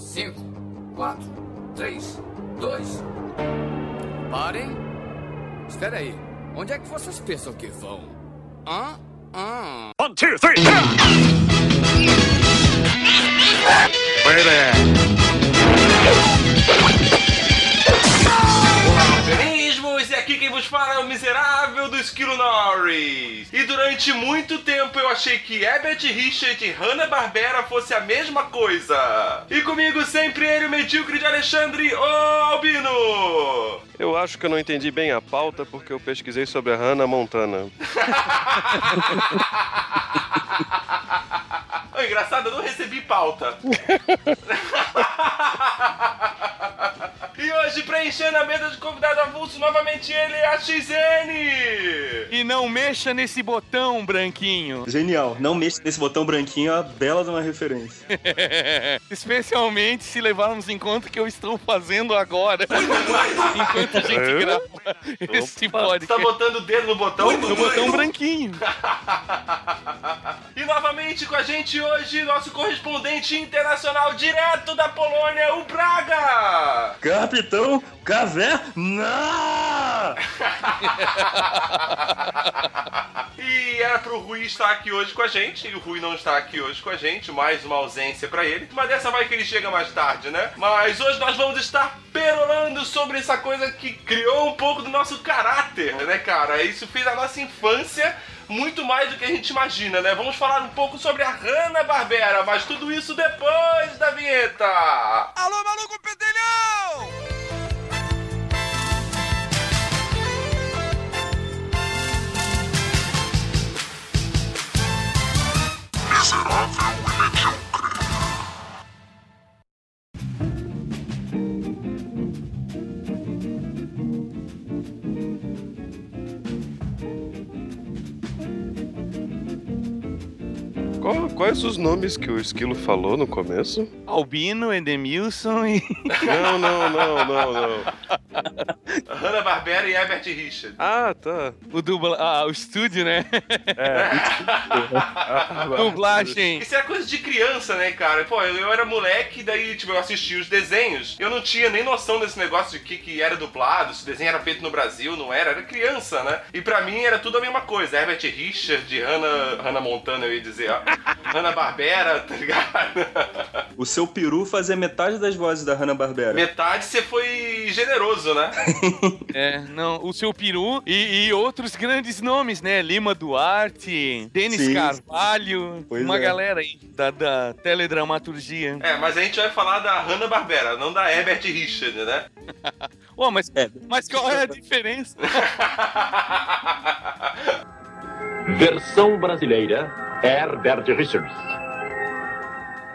5, 4, 3, 2. Parem. Espera aí. Onde é que vocês pensam que vão? Hã? Hã? One, two, three, Organismos, e aqui quem vos fala é o miserável do Esquilo Norris. E durante muito tempo eu achei que Herbert Richard e Hanna-Barbera fosse a mesma coisa. E comigo sempre ele, o medíocre de Alexandre o Albino. Eu acho que eu não entendi bem a pauta porque eu pesquisei sobre a Hannah Montana. Ô, engraçado, eu não recebi pauta. e hoje, preenchendo a mesa de convidado avulso, novamente ele é a XN. E não mexa nesse botão, branquinho. Genial. Não mexa nesse botão branquinho, é uma bela de uma referência. Especialmente se levarmos em conta que eu estou fazendo agora. Enquanto a gente É? grava esse Você podcast. tá botando o dedo no botão? No botão branquinho. E novamente com a gente hoje, nosso correspondente internacional direto da Polônia, o Braga! Capitão Caverna! E era pro Rui estar aqui hoje com a gente, e o Rui não está aqui hoje com a gente, mais uma ausência pra ele. Mas dessa vai que ele chega mais tarde, né? Mas hoje nós vamos estar perolando sobre essa coisa que criou um pouco do nosso caráter, né, cara? Isso fez a nossa infância muito mais do que a gente imagina, né? Vamos falar um pouco sobre a Hanna-Barbera, mas tudo isso depois da vinheta! Alô, maluco pedelhão! Qual- quais os nomes que o Esquilo falou no começo? Albino, Edemilson e. Não, não, não, não, não. Hanna-Barbera e Herbert Richard. Ah, tá. O dubla... Ah, o estúdio, né? Ah, Dublagem. Isso é coisa de criança, né, cara? Pô, eu, eu era moleque, daí, tipo, eu assistia os desenhos. Eu não tinha nem noção desse negócio de que, que era dublado, se o desenho era feito no Brasil, não era. Era criança, né? E pra mim era tudo a mesma coisa. Herbert Richard, Hannah, Hannah Montana, eu ia dizer, ó. Hannah Barbera, tá ligado? O seu peru fazia metade das vozes da Hanna-Barbera. Metade você foi generoso, né? É, não, o seu peru e, e outros grandes nomes, né? Lima Duarte, Denis Sim. Carvalho, Pois uma é. galera aí da, da teledramaturgia. É, mas a gente vai falar da Hanna Barbera, não da Herbert Richard, né? Pô, mas, É. mas qual é a diferença? Versão brasileira, Herbert Richards.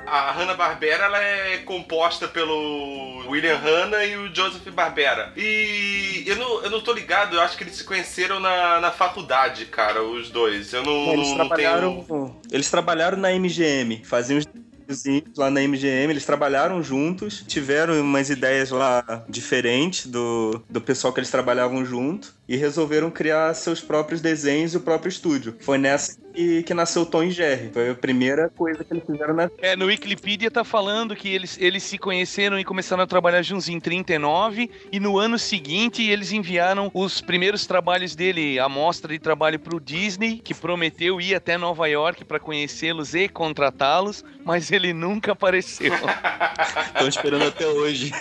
A Hanna-Barbera ela é composta pelo William Hanna e o Joseph Barbera. E eu não, eu não tô ligado, eu acho que eles se conheceram na, na faculdade, cara, os dois. Eu não, Eles não trabalharam, tenho. eles trabalharam na MGM, faziam os desenhos lá na MGM, eles trabalharam juntos, tiveram umas ideias lá diferentes do, do pessoal que eles trabalhavam junto e resolveram criar seus próprios desenhos e o próprio estúdio. Foi nessa que, que nasceu o Tom e Jerry. Foi a primeira coisa que eles fizeram na É, no Wikipedia tá falando que eles, eles se conheceram e começaram a trabalhar juntos em 39 e no ano seguinte eles enviaram os primeiros trabalhos dele, a mostra de trabalho pro Disney, que prometeu ir até Nova York para conhecê-los e contratá-los, mas ele nunca apareceu. Estão esperando até hoje.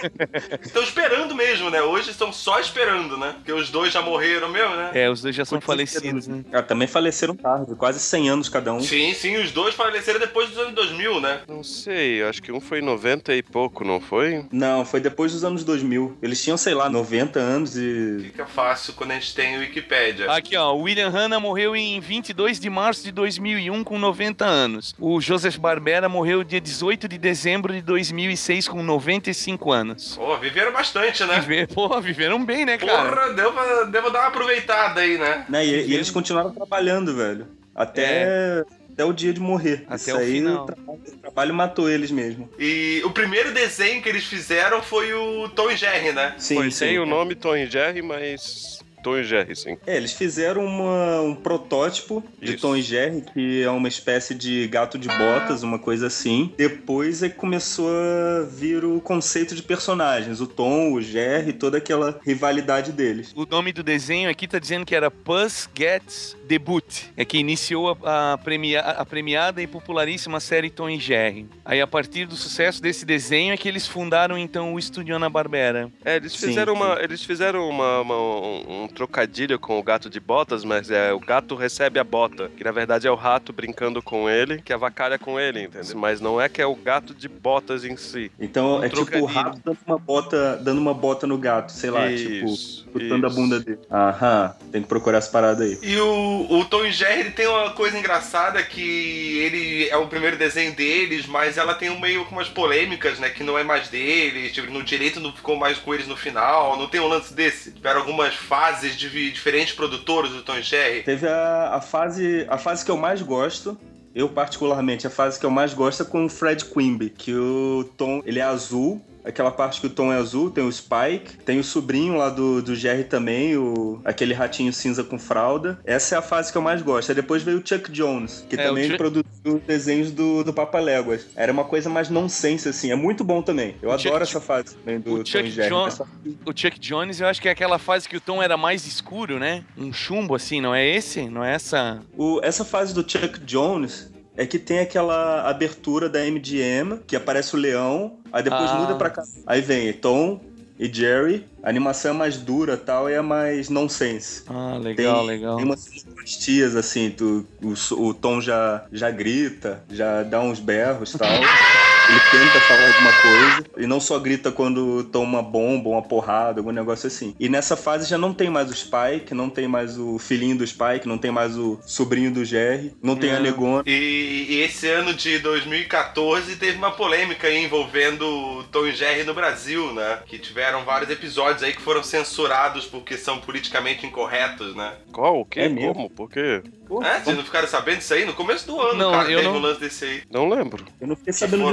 Estão esperando mesmo, né? Hoje estão só esperando, né? Porque os dois já morreram mesmo, né? é, os dois já são falecidos, né? Ah, também faleceram tarde, quase 100 anos cada um. Sim, sim, os dois faleceram depois dos anos 2000, né? Não sei, acho que um foi 90 e pouco, não foi? Não, foi depois dos anos 2000. Eles tinham, sei lá, 90 anos e. Fica fácil quando a gente tem o Wikipédia. Aqui, ó, o William Hanna morreu em 22 de março de 2001 com 90 anos. O Joseph Barbera morreu dia 18 de dezembro de 2006 com 95 anos. Pô, viveram bastante, né? Viver, pô, viveram bem, né, cara? Porra, deu pra, deu pra dar uma aproveitada aí, né? Né, e, e eles continuaram trabalhando, velho. Até, até o dia de morrer. Até Isso o aí, final. O, trabalho, o trabalho matou eles mesmo. E o primeiro desenho que eles fizeram foi o Tom e Jerry, né? Sim, foi sim. sem o nome Tom e Jerry, mas Tom e Jerry, sim. É, eles fizeram uma- um protótipo de Isso. Tom e Jerry, que é uma espécie de gato de botas, uma coisa assim. Depois é que começou a vir o conceito de personagens, o Tom, o Jerry, toda aquela rivalidade deles. O nome do desenho aqui tá dizendo que era Puss Gets Debut. É que iniciou a, a premia- a premiada e popularíssima série Tom e Jerry. Aí, a partir do sucesso desse desenho, é que eles fundaram, então, o Estúdio Ana-Barbera. É, eles Sim, fizeram, sim. uma, eles fizeram uma, uma- um, um trocadilho com o gato de botas, mas é o gato recebe a bota, que na verdade é o rato brincando com ele, que avacalha com ele, entendeu? Mas não é que é o gato de botas em si. Então Um é tipo o trocadilho. rato dando uma bota, dando uma bota no gato, sei lá, tipo, Isso, chutando a bunda dele. Aham, tem que procurar essa parada aí. E o, o Tom e Jerry ele tem uma coisa engraçada que ele é o primeiro desenho deles, mas ela tem um meio com umas polêmicas, né? Que não é mais deles, tipo, no direito não ficou mais com eles no final, não tem um lance desse. Tiveram algumas fases de vi- diferentes produtores do Tom Jerry. Teve a, a fase a fase que eu mais gosto. Eu, particularmente, a fase que eu mais gosto é com o Fred Quimby, que o Tom, ele é azul, aquela parte que o Tom é azul, tem o Spike, tem o sobrinho lá do, do Jerry também, o, aquele ratinho cinza com fralda. Essa é a fase que eu mais gosto. Aí depois veio o Chuck Jones, que É, também Chuck- produziu desenhos do, do Papa Léguas. Era uma coisa mais nonsense, assim. É muito bom também. Eu O adoro Chuck- essa fase também do o Tom Chuck e Jerry. Jones- Essa- O Chuck Jones, eu acho que é aquela fase que o tom era mais escuro, né? Um chumbo, assim, não é esse? Não é essa... O- essa fase do Chuck Jones é que tem aquela abertura da MGM, que aparece o leão, aí depois Ah. muda pra cá. Aí vem Tom e Jerry, a animação é mais dura tal, e é mais nonsense. Ah, legal, tem, legal. Tem umas sonoristias assim, tu, o, o Tom já, já grita, já dá uns berros e tal. Ele tenta falar alguma coisa. E não só grita quando toma uma bomba, uma porrada, algum negócio assim. E nessa fase já não tem mais o Spike, não tem mais o filhinho do Spike, não tem mais o sobrinho do Jerry, não tem a Não. Negona. E, e esse ano de 2014 teve uma polêmica aí envolvendo o Tom e Jerry no Brasil, né? Que tiveram vários episódios aí que foram censurados porque são politicamente incorretos, né? Qual? O quê? É mesmo? Como? Por quê? É, vocês não ficaram sabendo disso aí? No começo do ano, Não, cara, eu teve não- um lance desse aí. Não lembro. Eu não fiquei Que sabendo disso.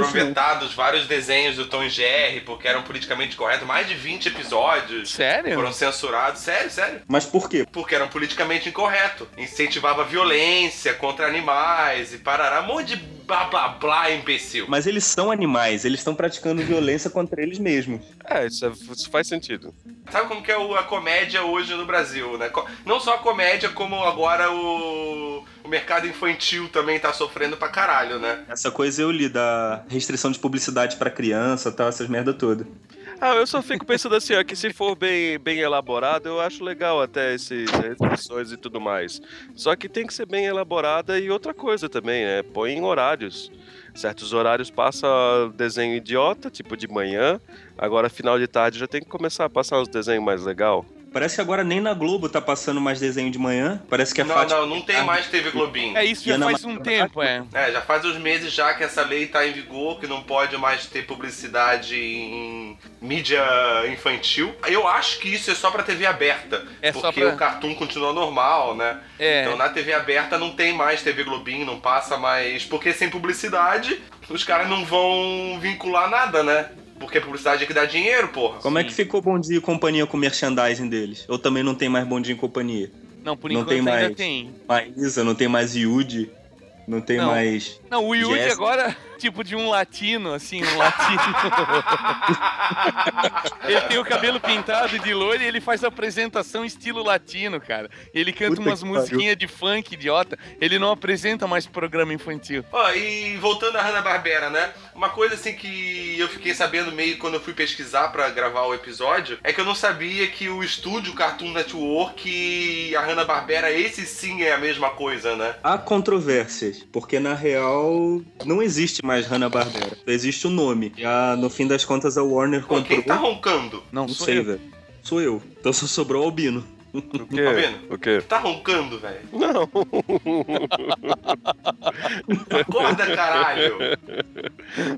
Vários desenhos do Tom e Jerry porque eram politicamente corretos, mais de 20 episódios Sério? foram censurados. Sério, sério. Mas por quê? Porque eram politicamente incorretos. Incentivava violência contra animais e parará. Um monte de blá blá blá, imbecil. Mas eles são animais, eles estão praticando violência contra eles mesmos. É, isso, é- isso faz sentido. Sabe como que é o- a comédia hoje no Brasil, né? Não só a comédia, como agora o, o mercado infantil também tá sofrendo pra caralho, né? Essa coisa eu li da restrição de publicidade pra criança, tal, essas merda toda. Ah, eu só fico pensando assim, ó, que se for bem, bem elaborado, eu acho legal até esses restrições e tudo mais. Só que tem que ser bem elaborada e outra coisa também, né? Põe em horários. Certos horários passa desenho idiota, tipo de manhã. Agora, final de tarde, já tem que começar a passar uns desenhos mais legal. Parece que agora nem na Globo tá passando mais desenho de manhã. Parece que é Não, Fátima- não, não tem mais TV Globinho. É isso E já Ana faz um tempo, é. É, já faz uns meses já que essa lei tá em vigor, que não pode mais ter publicidade em mídia infantil. Eu acho que isso é só pra TV aberta, É só porque pra- o cartoon continua normal, né? É. Então na TV aberta não tem mais TV Globinho, não passa mais. Porque sem publicidade, os caras não vão vincular nada, né? Porque publicidade é que dá dinheiro, porra. Como é que ficou Bom Dia e Companhia com o merchandising deles? Ou também não tem mais Bom Dia e Companhia? Não, por Não enquanto tem ainda mais. tem. Maísa, não tem mais Yudi, não tem Não. mais... Não, o Jéssica. agora, tipo de um latino, assim, um latino. ele tem o cabelo pintado de loiro e ele faz apresentação estilo latino, cara. Ele canta Puta umas musiquinhas de funk idiota. Ele não apresenta mais programa infantil. Ó, e voltando à Hanna-Barbera, né? Uma coisa assim que eu fiquei sabendo meio quando eu fui pesquisar pra gravar o episódio é que eu não sabia que o estúdio Cartoon Network e a Hanna-Barbera, esse sim é a mesma coisa, né? Há controvérsias, porque na real não existe mais Hanna-Barbera. Existe o nome. E a- no fim das contas a Warner Pô, comprou. quem tá roncando? Não, Não sou sei, eu. velho. Sou eu. Então só sobrou o Albino. O quê? Tá vendo? O quê? Tá roncando, velho. Não. Acorda, caralho.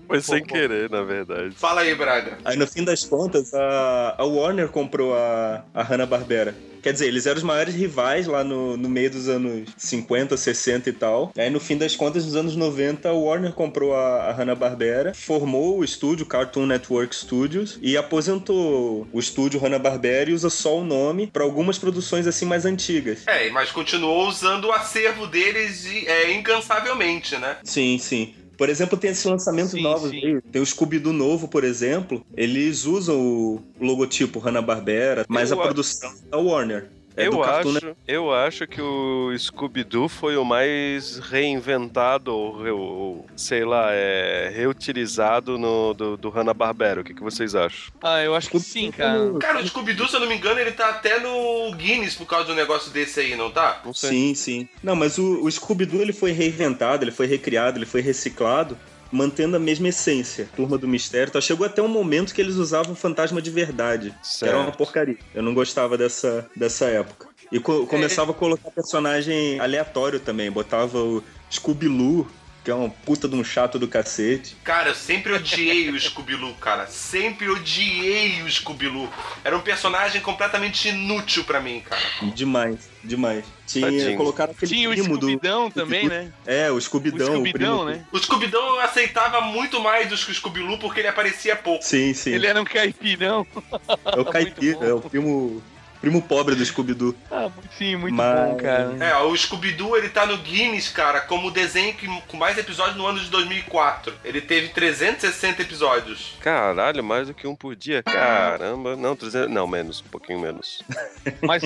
Foi sem querer, na verdade. Fala aí, Braga. Aí no fim das contas, a, a Warner comprou a, a Hanna-Barbera. Quer dizer, eles eram os maiores rivais lá no, no meio dos anos 50, 60 e tal. Aí no fim das contas, nos anos 90, a Warner comprou a, a Hanna-Barbera, formou o estúdio Cartoon Network Studios e aposentou o estúdio Hanna-Barbera e usa só o nome para algumas produções assim mais antigas. É, mas continuou usando o acervo deles de- é, incansavelmente, né? Sim, sim. Por exemplo, tem esses lançamentos Sim, novos sim. aí. Tem o Scooby-Doo novo, por exemplo. Eles usam o logotipo Hanna-Barbera, mas Eu a a- produção é da Warner. É eu, Cartoon acho, eu acho que o Scooby-Doo foi o mais reinventado, ou, ou, sei lá, é, reutilizado no, do, do Hanna-Barbera. O que, que vocês acham? Ah, eu acho que sim, cara. Cara, o Scooby-Doo, se eu não me engano, ele tá até no Guinness por causa de um negócio desse aí, não tá? Não sei. Sim, sim. Não, mas o, o Scooby-Doo ele foi reinventado, ele foi recriado, ele foi reciclado, mantendo a mesma essência. Turma do Mistério. Tá? Chegou até um momento que eles usavam fantasma de verdade. Que era uma porcaria. Eu não gostava dessa, dessa época. E co- começava a colocar personagem aleatório também. Botava o Scooby-Loo, que é um puta de um chato do cacete. Cara, eu sempre odiei o Scooby-Doo, cara. Sempre odiei o Scooby-Doo. Era um personagem completamente inútil pra mim, cara. Demais, demais. Tinha, Tadinho. colocaram aquele Tinha o primo do... Scooby-Dão também, né? É, o O Scooby-Dão. o Scooby-Dão, primo- né? O Scooby-Doo eu aceitava muito mais do que o Scooby-Doo porque ele aparecia pouco. Sim, sim. Ele era um caipirão. É o Caipira, é o primo, primo pobre do Scooby-Doo. Ah, sim, muito Mas- bom, cara. É, o Scooby-Doo ele tá no Guinness, cara, como o desenho que, com mais episódios no ano de 2004. Ele teve 360 episódios. Caralho, mais do que um por dia? Caramba. Não, 300, não, menos, um pouquinho menos. Mas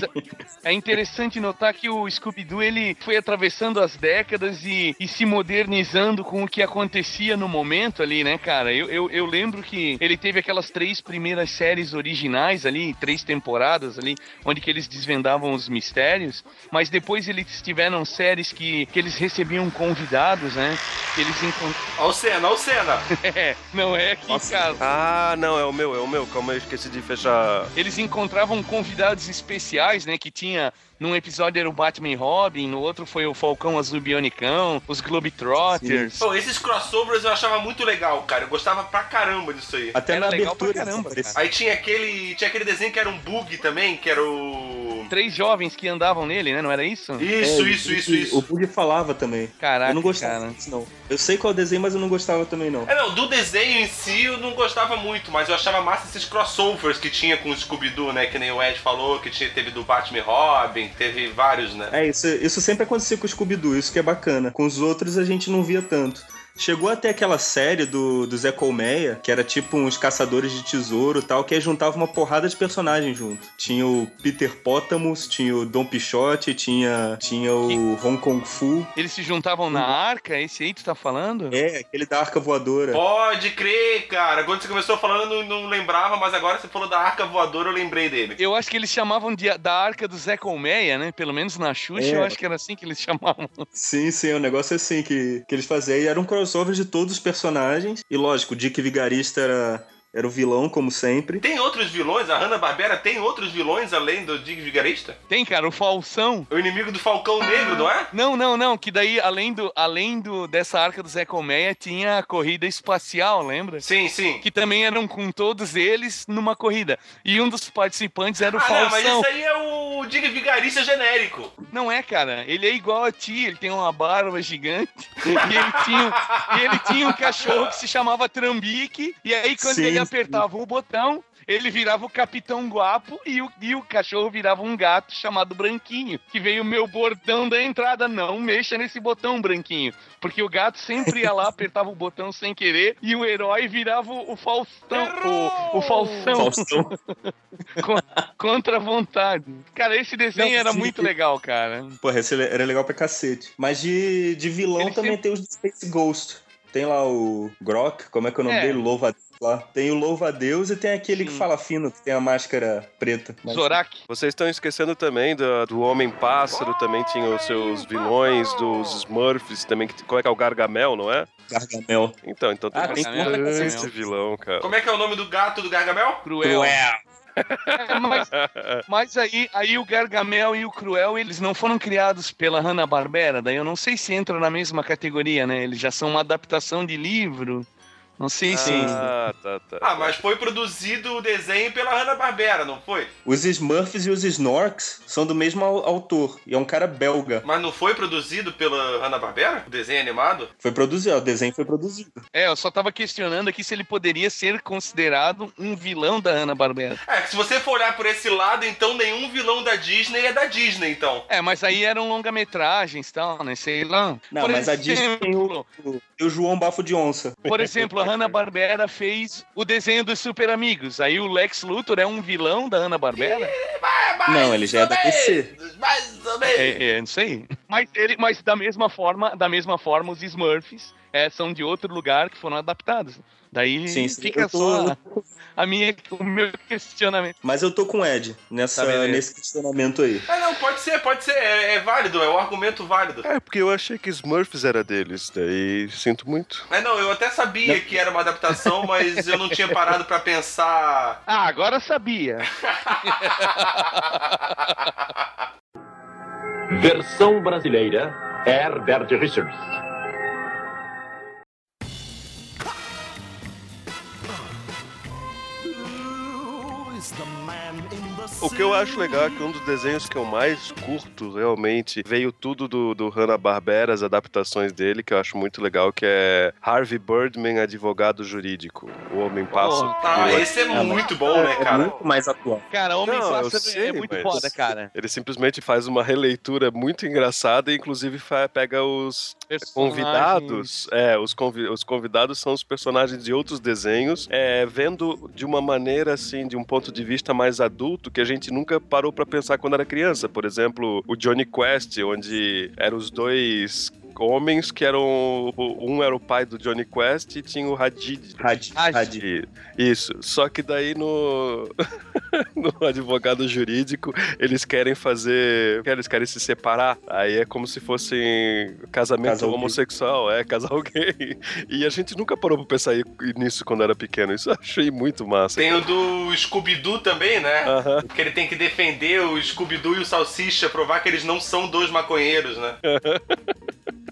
é interessante notar que o Scooby-Doo ele foi atravessando as décadas e, e se modernizando com o que acontecia no momento ali, né, cara? Eu, eu, eu lembro que ele teve aquelas três primeiras séries originais ali, três temporadas ali, onde que eles desvendavam os mistérios, mas depois eles tiveram séries que, que eles recebiam convidados, né? Que eles encontravam. Ó o Senna, ó o Senna. É, não é aqui, Nossa. cara. Ah, não, é o meu, é o meu. Calma aí, eu esqueci de fechar. Eles encontravam convidados especiais, né? Que tinha. Num episódio era o Batman e Robin, no outro foi o Falcão Azul Bionicão, os Globetrotters. Pô, esses crossovers eu achava muito legal, cara. Eu gostava pra caramba disso aí. Até Era na legal pra abertura. caramba, aparecia. Aí tinha aquele. Tinha aquele desenho que era um bug também, que era o. Três jovens que andavam nele, né? Não era isso? Isso, É, isso, o- isso, O isso. Bug falava também. Caraca, eu não gostava cara. disso, não. Eu sei qual é o desenho, mas eu não gostava também, não. É, não, do desenho em si eu não gostava muito, mas eu achava massa esses crossovers que tinha com o Scooby-Doo, né? Que nem o Ed falou, que tinha, teve do Batman e Robin, teve vários, né? É, isso, isso sempre acontecia com o Scooby-Doo, isso que é bacana. Com os outros a gente não via tanto. Chegou até aquela série do, do Zé Colmeia, que era tipo uns caçadores de tesouro e tal, que aí juntava uma porrada de personagens junto. Tinha o Peter Potamus, tinha o Dom Pichote, tinha, tinha o Hong Kong Fu. Eles se juntavam na arca, esse aí tu tá falando? É, aquele da arca voadora. Pode crer, cara. Quando você começou falando, eu não, não lembrava, mas agora você falou da arca voadora, eu lembrei dele. Eu acho que eles chamavam de, da arca do Zé Colmeia, né? Pelo menos na Xuxa, É. eu acho que era assim que eles chamavam. Sim, sim, é um negócio assim que, que eles faziam. E era um crossover de todos os personagens. E lógico, o Dick Vigarista era, era o vilão, como sempre. Tem outros vilões? A Hanna-Barbera tem outros vilões além do Dick Vigarista? Tem, cara, o Falsão. O inimigo do Falcão Negro, não é? Não, não, não, que daí, além, do, além do, dessa arca do Zé Colmeia, tinha a corrida espacial, lembra? Sim, sim. Que também eram com todos eles numa corrida. E um dos participantes era o Ah, não, mas Falsão. isso aí é o Dick Vigarista genérico. Não é, cara. Ele é igual a ti, ele tem uma barba gigante. e, ele tinha, e ele tinha um cachorro que se chamava Trambique. E aí, quando Sim, ele. Apertava o botão, ele virava o Capitão Guapo e o, e o cachorro virava um gato chamado Branquinho. Que veio o meu bordão da entrada. Não mexa nesse botão, Branquinho. Porque o gato sempre ia lá, apertava o botão sem querer e o herói virava o, Faustão. O, o Falsão. Faustão. Con- contra a vontade. Cara, esse desenho Não, era sim. muito legal, cara. Porra, esse era legal pra cacete. Mas de, de vilão Ele também sempre- tem os Space Ghost. Tem lá o Grok, como é que é o nome É. dele? Louva lá. Tem o Louva a Deus e tem aquele que Sim. fala fino, que tem a máscara preta. Mas- Zorak. Vocês estão esquecendo também do, do Homem-Pássaro, também tinha os seus vilões, dos Smurfs, também, que, como é que é o Gargamel, não é? Gargamel. Então, então Ah, tem Gargamel, que esse vilão, cara. Como é que é o nome do gato do Gargamel? Cruel. É, mas mas aí, aí o Gargamel e o Cruel, eles não foram criados pela Hanna-Barbera, daí eu não sei se entra na mesma categoria, né? Eles já são uma adaptação de livro. Não sei se. Ah, tá, tá. Ah, mas foi produzido o desenho pela Hanna-Barbera, não foi? Os Smurfs e os Snorks são do mesmo au- autor. E é um cara belga. Mas não foi produzido pela Hanna-Barbera? O desenho animado? Foi produzido, ó, o desenho foi produzido. É, eu só tava questionando aqui se ele poderia ser considerado um vilão da Hanna-Barbera. É, que se você for olhar por esse lado, então nenhum vilão da Disney é da Disney, então. É, mas aí eram longa-metragens e tal, né? Sei lá. Não, Por mas a Disney tem o, exemplo, o, e o João Bafo de Onça. Por exemplo, a Hanna-Barbera fez o desenho dos Super Amigos. Aí o Lex Luthor é um vilão da Hanna-Barbera? Não, ele já é da DC. Mais ou menos. É, é, não sei. Mas, ele, mas da mesma forma, da mesma forma, os Smurfs é, são de outro lugar que foram adaptados. Daí Sim, sim, fica tô- só a minha, o meu questionamento. Mas eu tô com o Ed nessa, Tá, nesse questionamento aí. É, não, pode ser, pode ser. É, é válido, é um argumento válido. É, porque eu achei que Smurfs era deles, daí sinto muito. É, não, eu até sabia que era uma adaptação, mas eu não tinha parado pra pensar. Ah, agora sabia. Versão brasileira Herbert Richards. O que eu acho legal é que um dos desenhos que eu mais curto, realmente, veio tudo do, do Hanna-Barbera, as adaptações dele, que eu acho muito legal, que é Harvey Birdman, advogado jurídico. O Homem-Pássaro. Tá, Eu esse é mas- muito bom, né, É cara? muito mais atual. Cara, Homem Não, eu Pássaro sei, é muito mas- foda, cara. Ele simplesmente faz uma releitura muito engraçada e, inclusive, pega os convidados. É, os, convi- os convidados são os personagens de outros desenhos, é, vendo de uma maneira, assim, de um ponto de vista mais adulto, que a gente nunca parou pra pensar quando era criança. Por exemplo, o Johnny Quest, onde eram os dois homens que eram. Um era o pai do Johnny Quest e tinha o Hadid. Had, Had. Had. E- Isso. Só que daí no, no advogado jurídico eles querem fazer. Eles querem se separar. Aí é como se fossem casamento Casal gay. homossexual, é, casal gay. E a gente nunca parou pra pensar nisso quando era pequeno. Isso eu achei muito massa. Tem o do Scooby-Doo também, né? Aham. Que ele tem que defender o Scooby-Doo e o Salsicha, provar que eles não são dois maconheiros, né?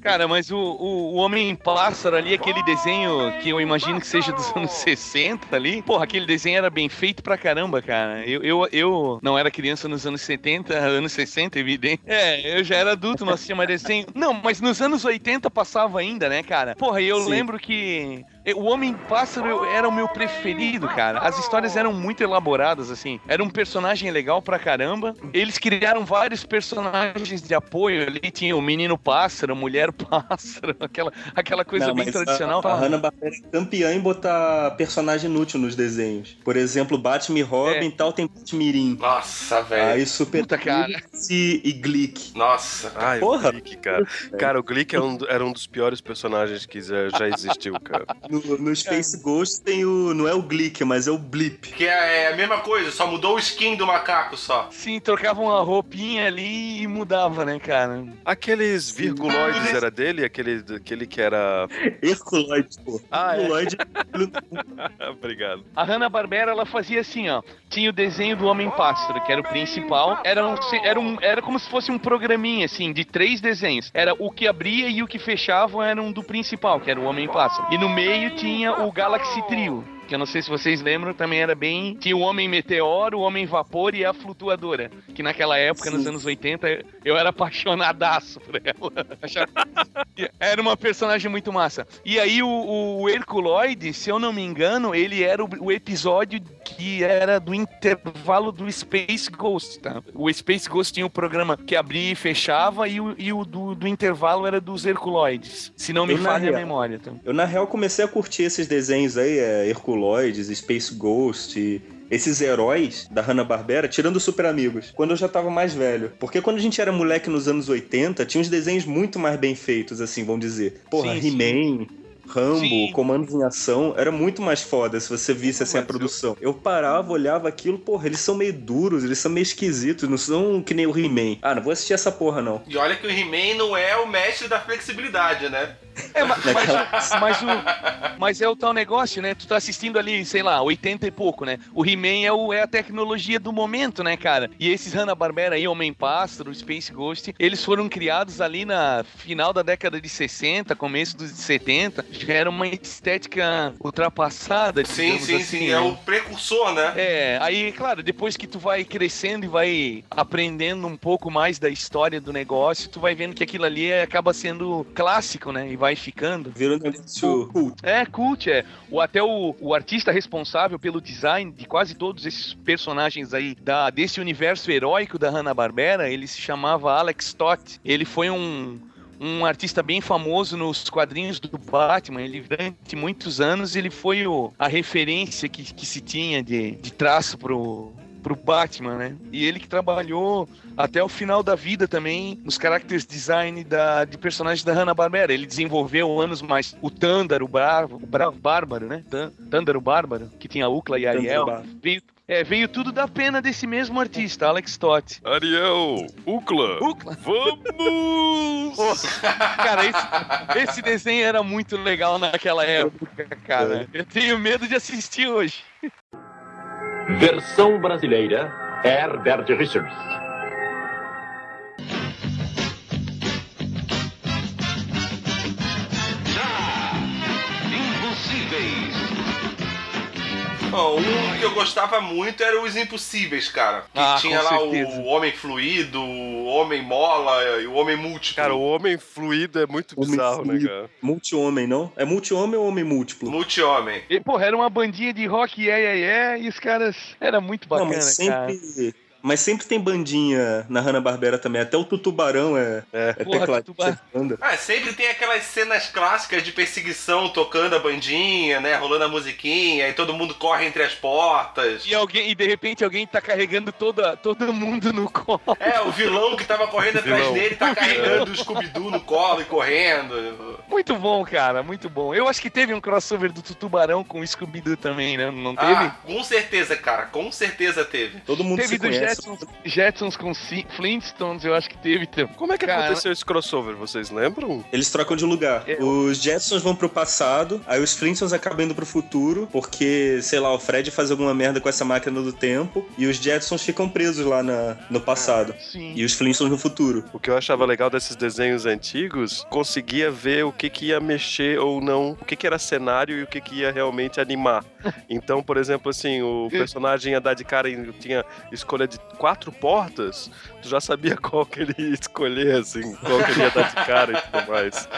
Cara, mas o, o, o Homem-Pássaro ali, aquele desenho que eu imagino que seja dos anos 60 ali, porra, aquele desenho era bem feito pra caramba, cara. Eu, eu, eu não era criança nos anos 70, anos 60, evidente. É, eu já era adulto, não assistia mais desenho. Não, mas nos anos 80 passava ainda, né, cara? Porra, e eu Sim. lembro que o Homem-Pássaro era o meu preferido, cara. As histórias eram muito elaboradas, assim. Era um personagem legal pra caramba. Eles criaram vários personagens de apoio ali. Tinha o Menino Pássaro, a Mulher Pássaro, aquela, aquela coisa Não, bem tradicional. A, a Hanna-Barbera é campeã em botar personagem inútil nos desenhos. Por exemplo, Batman e Robin É. e tal tem Batmirim. Nossa, velho. Aí Super Puta, cara. e, e Glick. Nossa. Ai, Porra. o Glick, cara. Cara, o Glick é um- era um dos piores personagens que já, já existiu, cara. No, no Space Ghost tem o. Não é o Glick, mas é o Blip. Que é, é a mesma coisa, só mudou o skin do macaco só. Sim, trocavam uma roupinha ali e mudava, né, cara? Aqueles virguloides era dele? Aquele, aquele que era. Herculoid, pô. Ah, é. Herculoid. Obrigado. A Hanna-Barbera, ela fazia assim, ó. Tinha o desenho do Homem-Pássaro, que era o principal. Era, um, era, um, era como se fosse um programinha, assim, de três desenhos. Era o que abria e o que fechava eram do principal, que era o Homem-Pássaro. E no meio tinha o Galaxy Trio. Que eu não sei se vocês lembram, também era bem. Tinha o Homem Meteoro, o Homem Vapor e a Flutuadora. Que naquela época, nos Sim. anos 80, eu era apaixonadaço por ela. Era uma personagem muito massa. E aí o, o Herculoide, se eu não me engano, ele era o, o episódio que era do intervalo do Space Ghost, tá? O Space Ghost tinha o programa que abria e fechava e o, e o do, do intervalo era dos Herculoides. Se não me falha a memória, tá? Eu, na real, comecei a curtir esses desenhos aí, é, Herculoides, Space Ghost, e esses heróis da Hanna-Barbera, tirando Super Amigos, quando eu já tava mais velho. Porque quando a gente era moleque nos anos 80, tinha uns desenhos muito mais bem feitos, assim, vamos dizer. Porra. He-Man... Rambo, Sim. Comandos em Ação, era muito mais foda se você visse assim a produção. Eu parava, olhava aquilo, porra, eles são meio duros, eles são meio esquisitos, não são que nem o He-Man. Ah, não vou assistir essa porra não. E olha que o He-Man não é o mestre da flexibilidade, né? É, ma- mas, mas, o, mas é o tal negócio, né? Tu tá assistindo ali, sei lá, 80 e pouco, né? O He-Man é, o- é a tecnologia do momento, né, cara? E esses Hanna-Barbera aí, Homem-Pássaro, Space Ghost, eles foram criados ali na final da década de 60, começo dos 70. Já era uma estética ultrapassada. Sim, sim, assim, sim. né? É o precursor, né? É, aí, claro, depois que tu vai crescendo e vai aprendendo um pouco mais da história do negócio, tu vai vendo que aquilo ali é- acaba sendo clássico, né? E vai ficando. Vira negócio cult. É, cult, é. O, até o, o artista responsável pelo design de quase todos esses personagens aí da, desse universo heróico da Hanna-Barbera, ele se chamava Alex Stott. Ele foi um, um artista bem famoso nos quadrinhos do Batman. Ele, durante muitos anos, ele foi o, a referência que, que se tinha de, de traço pro, pro Batman, né? E ele que trabalhou até o final da vida também nos characters design da, de personagens da Hanna-Barbera. Ele desenvolveu anos mais o Tandar, o Bravo, o Bravo Bárbaro, né? Tan- Tandar, o Bárbaro, que tinha a Ucla e a Ariel. Veio, é, veio tudo da pena desse mesmo artista, Alex Stott. Ariel, Ucla, Ucla. vamos! Cara, esse, esse desenho era muito legal naquela época, cara. Eu tenho medo de assistir hoje. Versão brasileira, Herbert Richards. Um que eu gostava muito era os Impossíveis, cara. Que Ah, tinha lá certeza. o Homem Fluido, o Homem Mola e o Homem Múltiplo. Cara, o homem fluido é muito Homem bizarro, né, fluido. cara? Multi-homem, não? É multi-homem ou homem múltiplo? Multi-Homem. E, porra, era uma bandinha de rock, é, é, é, e os caras... Era muito não, bacana, mas cara. Mas sempre tem bandinha na Hanna-Barbera também. Até o Tutubarão é, É. é Porra, Tutubarão. banda. Ah, sempre tem aquelas cenas clássicas de perseguição tocando a bandinha, né? Rolando a musiquinha, e todo mundo corre entre as portas. E, alguém, e de repente alguém tá carregando toda, todo mundo no colo. É, o vilão que tava correndo atrás Vilão. dele tá carregando o Scooby-Doo no colo e correndo. Muito bom, cara, muito bom. Eu acho que teve um crossover do Tubarão com o Scooby-Doo também, né? Não teve? Ah, com certeza, cara, com certeza teve. Todo mundo teve se conhece. Jetsons, Jetsons com Flintstones, eu acho que teve também. Como é que Cara, aconteceu esse crossover, vocês lembram? Eles trocam de lugar. É. Os Jetsons vão pro passado, aí os Flintstones acabam indo pro futuro, porque, sei lá, o Fred faz alguma merda com essa máquina do tempo, e os Jetsons ficam presos lá na, no passado. Sim. E os Flintstones no futuro. O que eu achava legal desses desenhos antigos, conseguia ver o que, que ia mexer ou não, o que, que era cenário e o que, que ia realmente animar. Então, por exemplo, assim, o personagem ia dar de cara e tinha escolha de quatro portas, tu já sabia qual que ele ia escolher, assim, qual que ele ia dar de cara e tudo mais.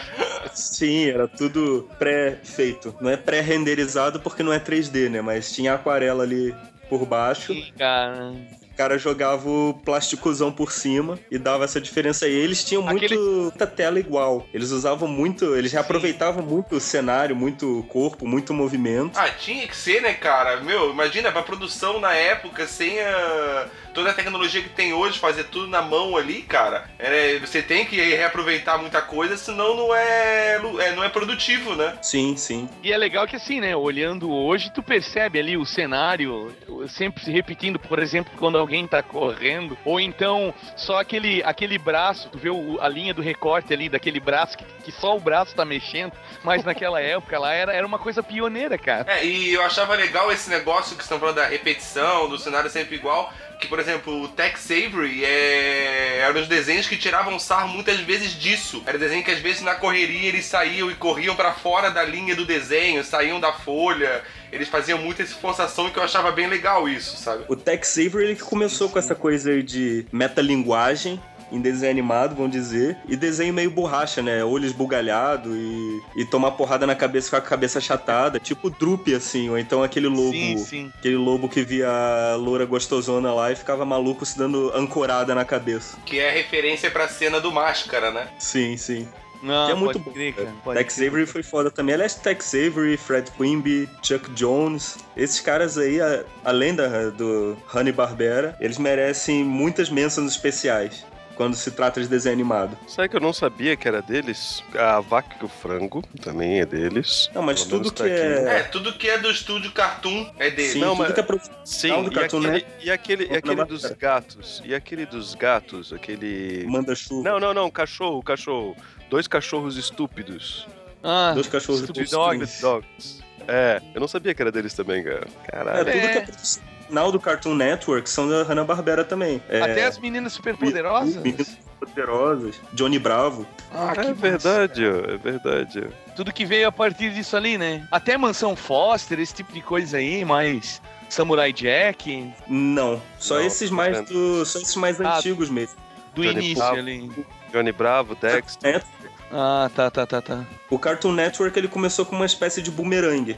Sim, era tudo pré-feito. Não é pré-renderizado porque não é 3D, né? Mas tinha aquarela ali por baixo. Sim, cara. O cara jogava o plasticozão por cima e dava essa diferença aí. Eles tinham muito, Aquele- muita tela igual. Eles usavam muito, eles reaproveitavam muito o cenário, muito corpo, muito movimento. Ah, tinha que ser, né, cara? Meu, imagina, pra produção na época, sem a... toda a tecnologia que tem hoje, fazer tudo na mão ali, cara. É, você tem que reaproveitar muita coisa, senão não é, é, não é produtivo, né? Sim, sim. E é legal que assim, né? Olhando hoje, tu percebe ali o cenário sempre se repetindo, por exemplo, quando alguém tá correndo, ou então só aquele, aquele braço, tu vê o- a linha do recorte ali, daquele braço que, que só o braço tá mexendo, mas naquela época lá era, era uma coisa pioneira, cara. É, e eu achava legal esse negócio que estão falando da repetição, do cenário sempre igual. Que, por exemplo, o Tex Avery é... eram os desenhos que tiravam sarro muitas vezes disso. Era desenho que às vezes na correria eles saíam e corriam pra fora da linha do desenho, saíam da folha. Eles faziam muita essa forçação que eu achava bem legal isso, sabe? O Tex Avery ele que começou com essa coisa aí de metalinguagem em desenho animado, vamos dizer, e desenho meio borracha, né? Olho esbugalhado e, e tomar porrada na cabeça com a cabeça achatada, tipo Droop, assim, ou então aquele lobo. Sim, sim. Aquele lobo que via a loura gostosona lá e ficava maluco se dando ancorada na cabeça. Que é referência pra cena do Máscara, né? Sim, sim. Não, que é muito bom. crer, Tex. Avery foi foda também. Aliás, Tex Avery, Fred Quimby, Chuck Jones, esses caras aí, a- além da, do Honey Barbera, eles merecem muitas menções especiais quando se trata de desenho animado. Sabe que eu não sabia que era deles? A Vaca e o Frango também é deles. Não, mas tudo que tá. É, é. tudo que é do estúdio Cartoon é dele. Sim, Não, tudo mas- que é pro- Sim, Não, do e Cartoon aquele, Network. e aquele, e aquele dos gatos. E aquele dos gatos, aquele. manda chuva. Não, não, não, cachorro, cachorro. Dois cachorros estúpidos. Ah, Dois cachorros estúpidos. Dogs. Dogs. É, eu não sabia que era deles também, cara. É, Caralho. tudo É. que é profissional do Cartoon Network são da Hanna-Barbera também. É, Até as meninas super poderosas. Menino- Poderosas, Johnny Bravo. Ah, é verdade, ó, é verdade. Tudo que veio a partir disso ali, né? Até Mansão Foster, esse tipo de coisa aí, mas Samurai Jack, Não, só Não, esses mais vendo. do, só esses mais Ah. antigos mesmo. do Johnny início Bravo. ali. Johnny Bravo, Dexter. É, Ah, tá, tá, tá, tá. O Cartoon Network ele começou com uma espécie de boomerang.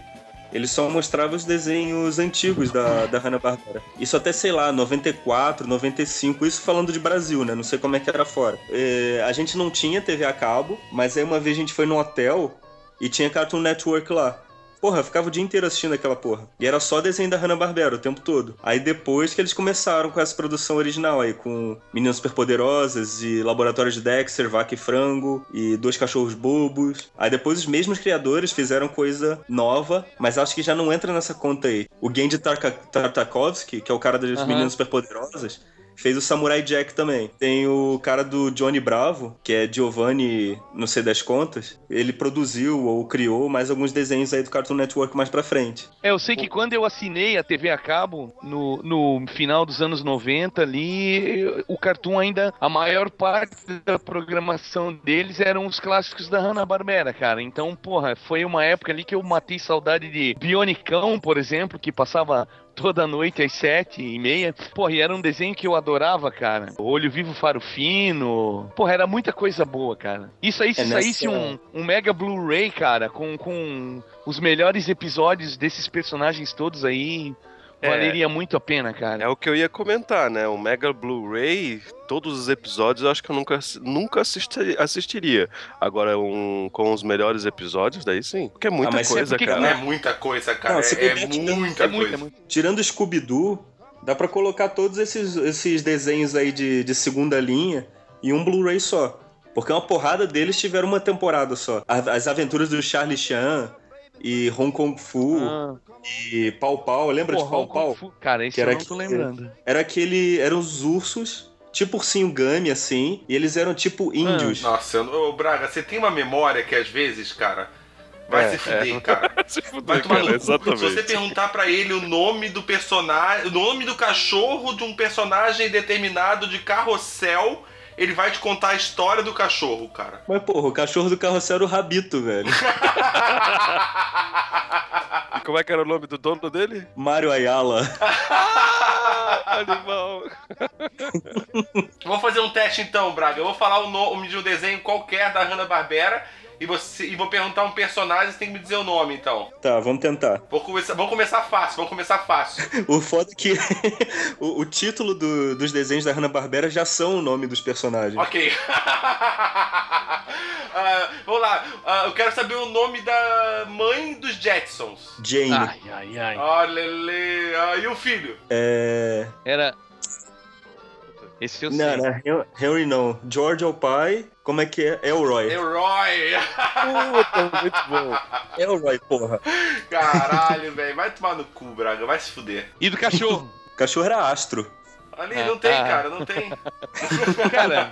Ele só mostrava os desenhos antigos da, da Hanna-Barbera. Isso até, sei lá, 94, 95, isso falando de Brasil, né? Não sei como é que era fora. É, a gente não tinha TV a cabo, mas aí uma vez a gente foi num hotel e tinha Cartoon Network lá. Porra, eu ficava o dia inteiro assistindo aquela porra. E era só desenho da Hanna-Barbera o tempo todo. Aí depois que eles começaram com essa produção original aí, com Meninas Superpoderosas e Laboratório de Dexter, Vaca e Frango e Dois Cachorros Bobos. Aí depois os mesmos criadores fizeram coisa nova, mas acho que já não entra nessa conta aí. O Gendy Tartakovsky, que é o cara das Aham. Meninas Superpoderosas, fez o Samurai Jack também. Tem o cara do Johnny Bravo, que é Giovanni, não sei das contas. Ele produziu ou criou mais alguns desenhos aí do Cartoon Network mais pra frente. É, eu sei que quando eu assinei a TV a cabo, no, no final dos anos 90 ali, o Cartoon ainda, a maior parte da programação deles eram os clássicos da Hanna-Barbera, cara. Então, porra, foi uma época ali que eu matei saudade de Bionicão, por exemplo, que passava toda noite às sete e meia. Porra, e era um desenho que eu adorava, cara. Olho Vivo Faro Fino. Porra, era muita coisa boa, cara. Isso aí, se É nessa- saísse um, um mega Blu-ray, cara, com, com os melhores episódios desses personagens todos aí, É. valeria muito a pena, cara. É o que eu ia comentar, né? O Mega Blu-ray, todos os episódios, eu acho que eu nunca, nunca assisti- assistiria. Agora, um com os melhores episódios, daí sim. Porque é muita mas é coisa, porque- cara. É muita coisa, cara. Não, é, é muita É coisa. é. Tirando o Scooby-Doo, dá pra colocar todos esses, esses desenhos aí de, de segunda linha em um Blu-ray só. Porque uma porrada deles tiveram uma temporada só. As aventuras do Charlie Chan e Hong Kong Fu Ah, e Pau Pau, lembra de porra, Pau Hong Pau? Fu- Cara, esse Que eu era não tô que- lembrando. Era aquele. Eram os ursos, tipo ursinho Gami, assim, e eles eram tipo índios. Nossa, eu, ô, Braga, você tem uma memória que às vezes, cara, vai É, se fuder, cara. Se Vai fuder, tomar cara, no cu. Se você exatamente. perguntar pra ele o nome do personagem, o nome do cachorro de um personagem determinado de carrossel, ele vai te contar a história do cachorro, cara. Mas, porra, o cachorro do carrossel era o Rabito, velho. E como é que era o nome do dono dele? Mário Ayala. Animal. Vamos fazer um teste então, Braga. Eu vou falar o nome de um desenho qualquer da Hanna-Barbera e, você, e vou perguntar um personagem, você tem que me dizer o nome então. Tá, vamos tentar. Vou começar, vamos começar fácil, vamos começar fácil. O foda é que o, o título do- dos desenhos da Hanna-Barbera já são o nome dos personagens. Ok. Ah, vamos lá. Ah, eu quero saber o nome da mãe dos Jetsons. Jane. Ai, ai, ai. Olha, lele. Ah, e o filho? É. Era. Esse eu sei. Não, não, Hen- Henry não. George é o pai. Como é que é? Elroy. Elroy. Puta, muito bom. Elroy, porra. Caralho, velho. Vai tomar no cu, Braga. Vai se fuder. E do cachorro? O cachorro era astro. Ali, não tem, Ah. cara. Não tem. Cara,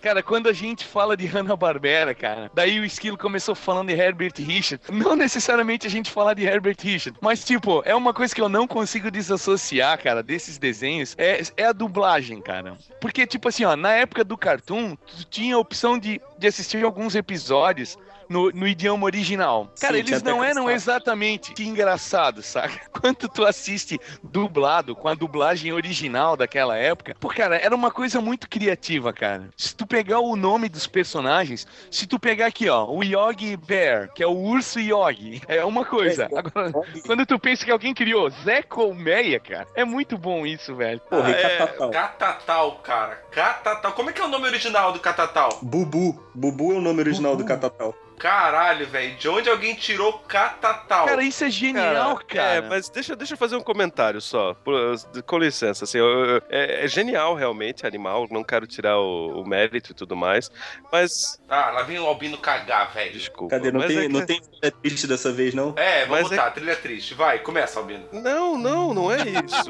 cara, quando a gente fala de Hanna-Barbera, cara, daí o Esquilo começou falando de Herbert Richard. Não necessariamente a gente falar de Herbert Richard, mas, tipo, é uma coisa que eu não consigo desassociar, cara, desses desenhos, é, é a dublagem, cara. Porque, tipo assim, ó, na época do Cartoon, tu tinha a opção de, de assistir alguns episódios no, no idioma original. Cara, Sim, eles não eram cansado. exatamente engraçados, saca? Quando tu assiste dublado, com a dublagem original daquela época, pô, cara, era uma coisa muito criativa, cara. Se tu pegar o nome dos personagens, se tu pegar aqui, ó, o Yogi Bear, que é o urso Yogi, é uma coisa. Agora, quando tu pensa que alguém criou Zé Colmeia, cara, é muito bom isso, velho. Porra, Ah, é, Catatal. Catatal, cara. Catatal. Como é que é o nome original do Catatal? Bubu. Bubu é o nome original do Catatal. Caralho, velho. De onde alguém tirou Catatal? Cara, isso é genial, cara. É, mas deixa, deixa eu fazer um comentário só. com licença, assim, eu- eu- é, é genial realmente, animal. Não quero tirar o, o mérito e tudo mais. Mas. Ah, lá vem o Albino cagar, velho. Desculpa. Cadê? Não mas tem, é que- não tem trilha triste dessa vez, não? É, vamos é- botar, trilha triste. Vai, começa, Albino. Não, não, não é isso.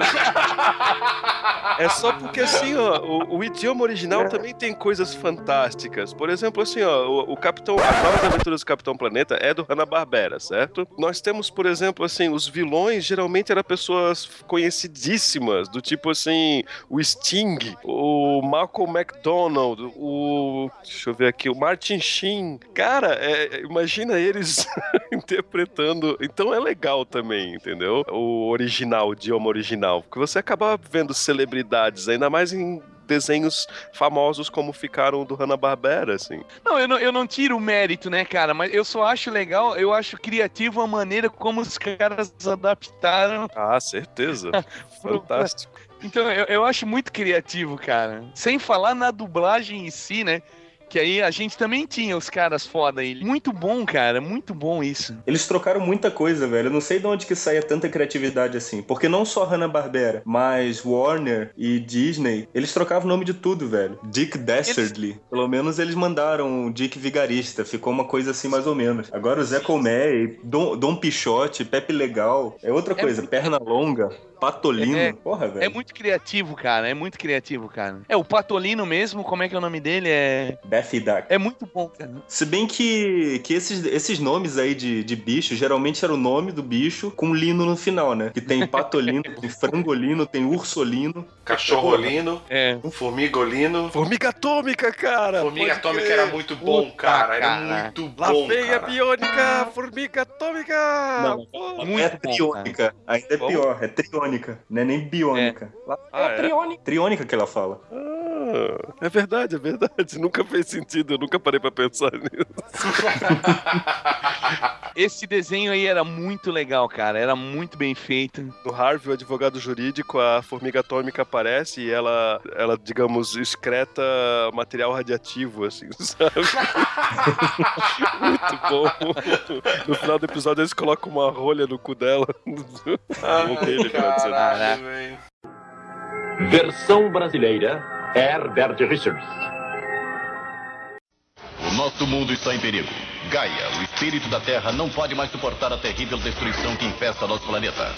É só porque assim, ó, o, o idioma original também tem coisas fantásticas. Por exemplo, assim, ó, o, o Capitão, aventuras do Capitão Planeta é do Hanna-Barbera, certo? Nós temos, por exemplo, assim, os vilões geralmente eram pessoas conhecidíssimas, do tipo assim, o Sting, o Malcolm McDonald, o. Deixa eu ver aqui, o Martin Sheen. Cara, é, imagina eles interpretando. Então é legal também, entendeu? O original, o idioma original. Porque você acaba vendo celebridades, ainda mais em desenhos famosos como ficaram do Hanna-Barbera, assim. Não eu, não, eu não tiro o mérito, né, cara? Mas eu só acho legal, eu acho criativo a maneira como os caras adaptaram. Ah, certeza. Fantástico. Então, eu, eu acho muito criativo, cara. Sem falar na dublagem em si, né? Que aí a gente também tinha os caras foda aí. Muito bom, cara. Muito bom isso. Eles trocaram muita coisa, velho. Eu não sei de onde que saía tanta criatividade assim. Porque não só Hanna-Barbera, mas Warner e Disney, eles trocavam o nome de tudo, velho. Dick Dastardly. Pelo menos eles mandaram o Dick Vigarista. Ficou uma coisa assim mais ou menos. Agora o Zé Colmé, Dom, Dom Pichote, Pepe Legal. É outra coisa. muito- Perna Longa, Patolino. É- Porra, velho. É muito criativo, cara. É muito criativo, cara. É, o Patolino mesmo, como é que é o nome dele? É. Daffy Duck. É muito bom, cara. Se bem que, que esses, esses nomes aí de, de bicho, geralmente era o nome do bicho com lino no final, né? Que tem patolino, tem frangolino, tem ursolino. Cachorrolino, É. formigolino. Formiga Atômica, cara! Formiga Atômica crer. era muito bom, Puta, cara. Era cara. muito Lá bom, vem a cara. biônica, formiga atômica! Não, Pô. Muito é bom, triônica. Ainda é pior, é triônica. Não é nem biônica. Lá- Ah, é? triônica. Triônica que ela fala. Ah, é verdade, é verdade. Nunca fez sentido, eu nunca parei pra pensar nisso. Esse desenho aí era muito legal, cara. Era muito bem feito. No Harvey, o advogado jurídico, a formiga atômica aparece e ela, ela digamos, excreta material radiativo, assim, sabe? Muito bom. No final do episódio, eles colocam uma rolha no cu dela. Não tem Caralho, velho. Versão brasileira, Herbert Richards. O nosso mundo está em perigo. Gaia, o espírito da Terra, não pode mais suportar a terrível destruição que infesta nosso planeta.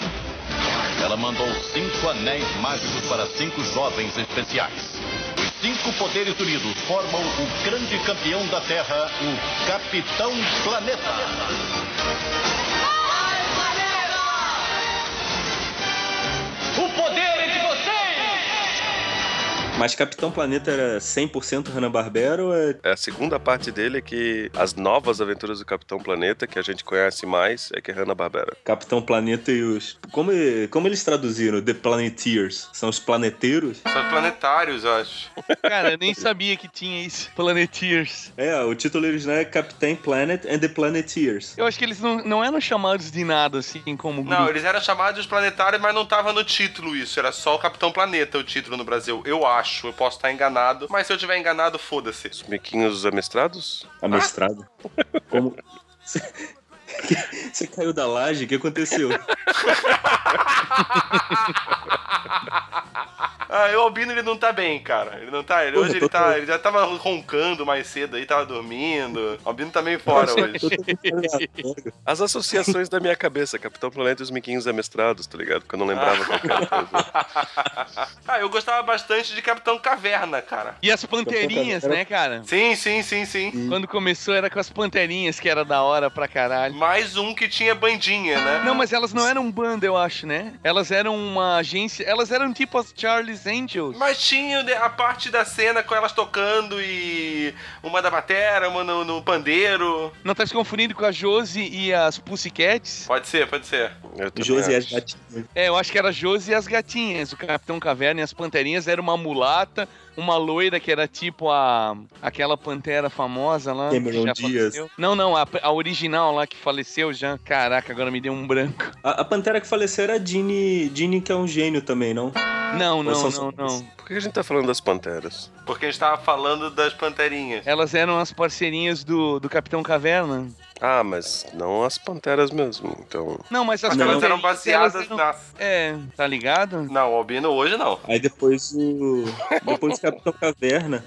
Ela mandou cinco anéis mágicos para cinco jovens especiais. Os cinco poderes unidos formam o grande campeão da Terra, o Capitão Planeta. O poder! Mas Capitão Planeta era 100% Hanna-Barbera ou é... É, a segunda parte dele é que as novas aventuras do Capitão Planeta, que a gente conhece mais, é que é Hanna-Barbera. Capitão Planeta e os... Como, como eles traduziram? The Planeteers? São os planeteiros? São planetários, eu acho. Cara, eu nem sabia que tinha isso. Planeteers. É, o título original é Captain Planet and the Planeteers. Eu acho que eles não, não eram chamados de nada, assim, como grupo. Não, eles eram chamados de planetários, mas não tava no título isso. Era só o Capitão Planeta o título no Brasil. Eu acho. Eu posso estar enganado. Mas se eu tiver enganado, foda-se. Os miquinhos amestrados? Amestrado. Como... Você caiu da laje? O que aconteceu? Ah, o Albino ele não tá bem, cara. Ele não tá. Ele, hoje ele tá. Ele já tava roncando mais cedo aí, tava dormindo. O Albino tá meio fora hoje. As associações da minha cabeça, Capitão Planeta e os miquinhos amestrados, tá ligado? Porque eu não lembrava qualquer coisa. ah, eu gostava bastante de Capitão Caverna, cara. E as panterinhas, né, cara? Sim, sim, sim, sim. Quando começou era com as panterinhas, que era da hora pra caralho. Mais um que tinha bandinha, né? Não, mas elas não eram banda, eu acho, né? Elas eram uma agência. Elas eram tipo as Charlie's Angels. Mas tinha a parte da cena com elas tocando e uma da batera, uma no, no pandeiro. Não tá se confundindo com a Josie e as Pussycats? Pode ser, pode ser. Eu também Josi e as gatinhas. É, eu acho que era a Josie e as gatinhas. O Capitão Caverna e as Panterinhas era uma mulata, uma loira que era tipo a aquela pantera famosa lá. que Cameron faleceu. Não, não, a, a original lá que faleceu já. Caraca, agora me deu um branco. A, a Pantera que faleceu era a Ginny, que é um gênio também, não? Não, não, são não, não. Por que a gente tá falando das panteras? Porque a gente tava falando das panterinhas. Elas eram as parceirinhas do, do Capitão Caverna. Ah, mas não as panteras mesmo, então... Não, mas as Mas elas eram baseadas elas eram- na. É, tá ligado? Não, o Albino hoje não. Aí depois o. Depois o Capitão Caverna,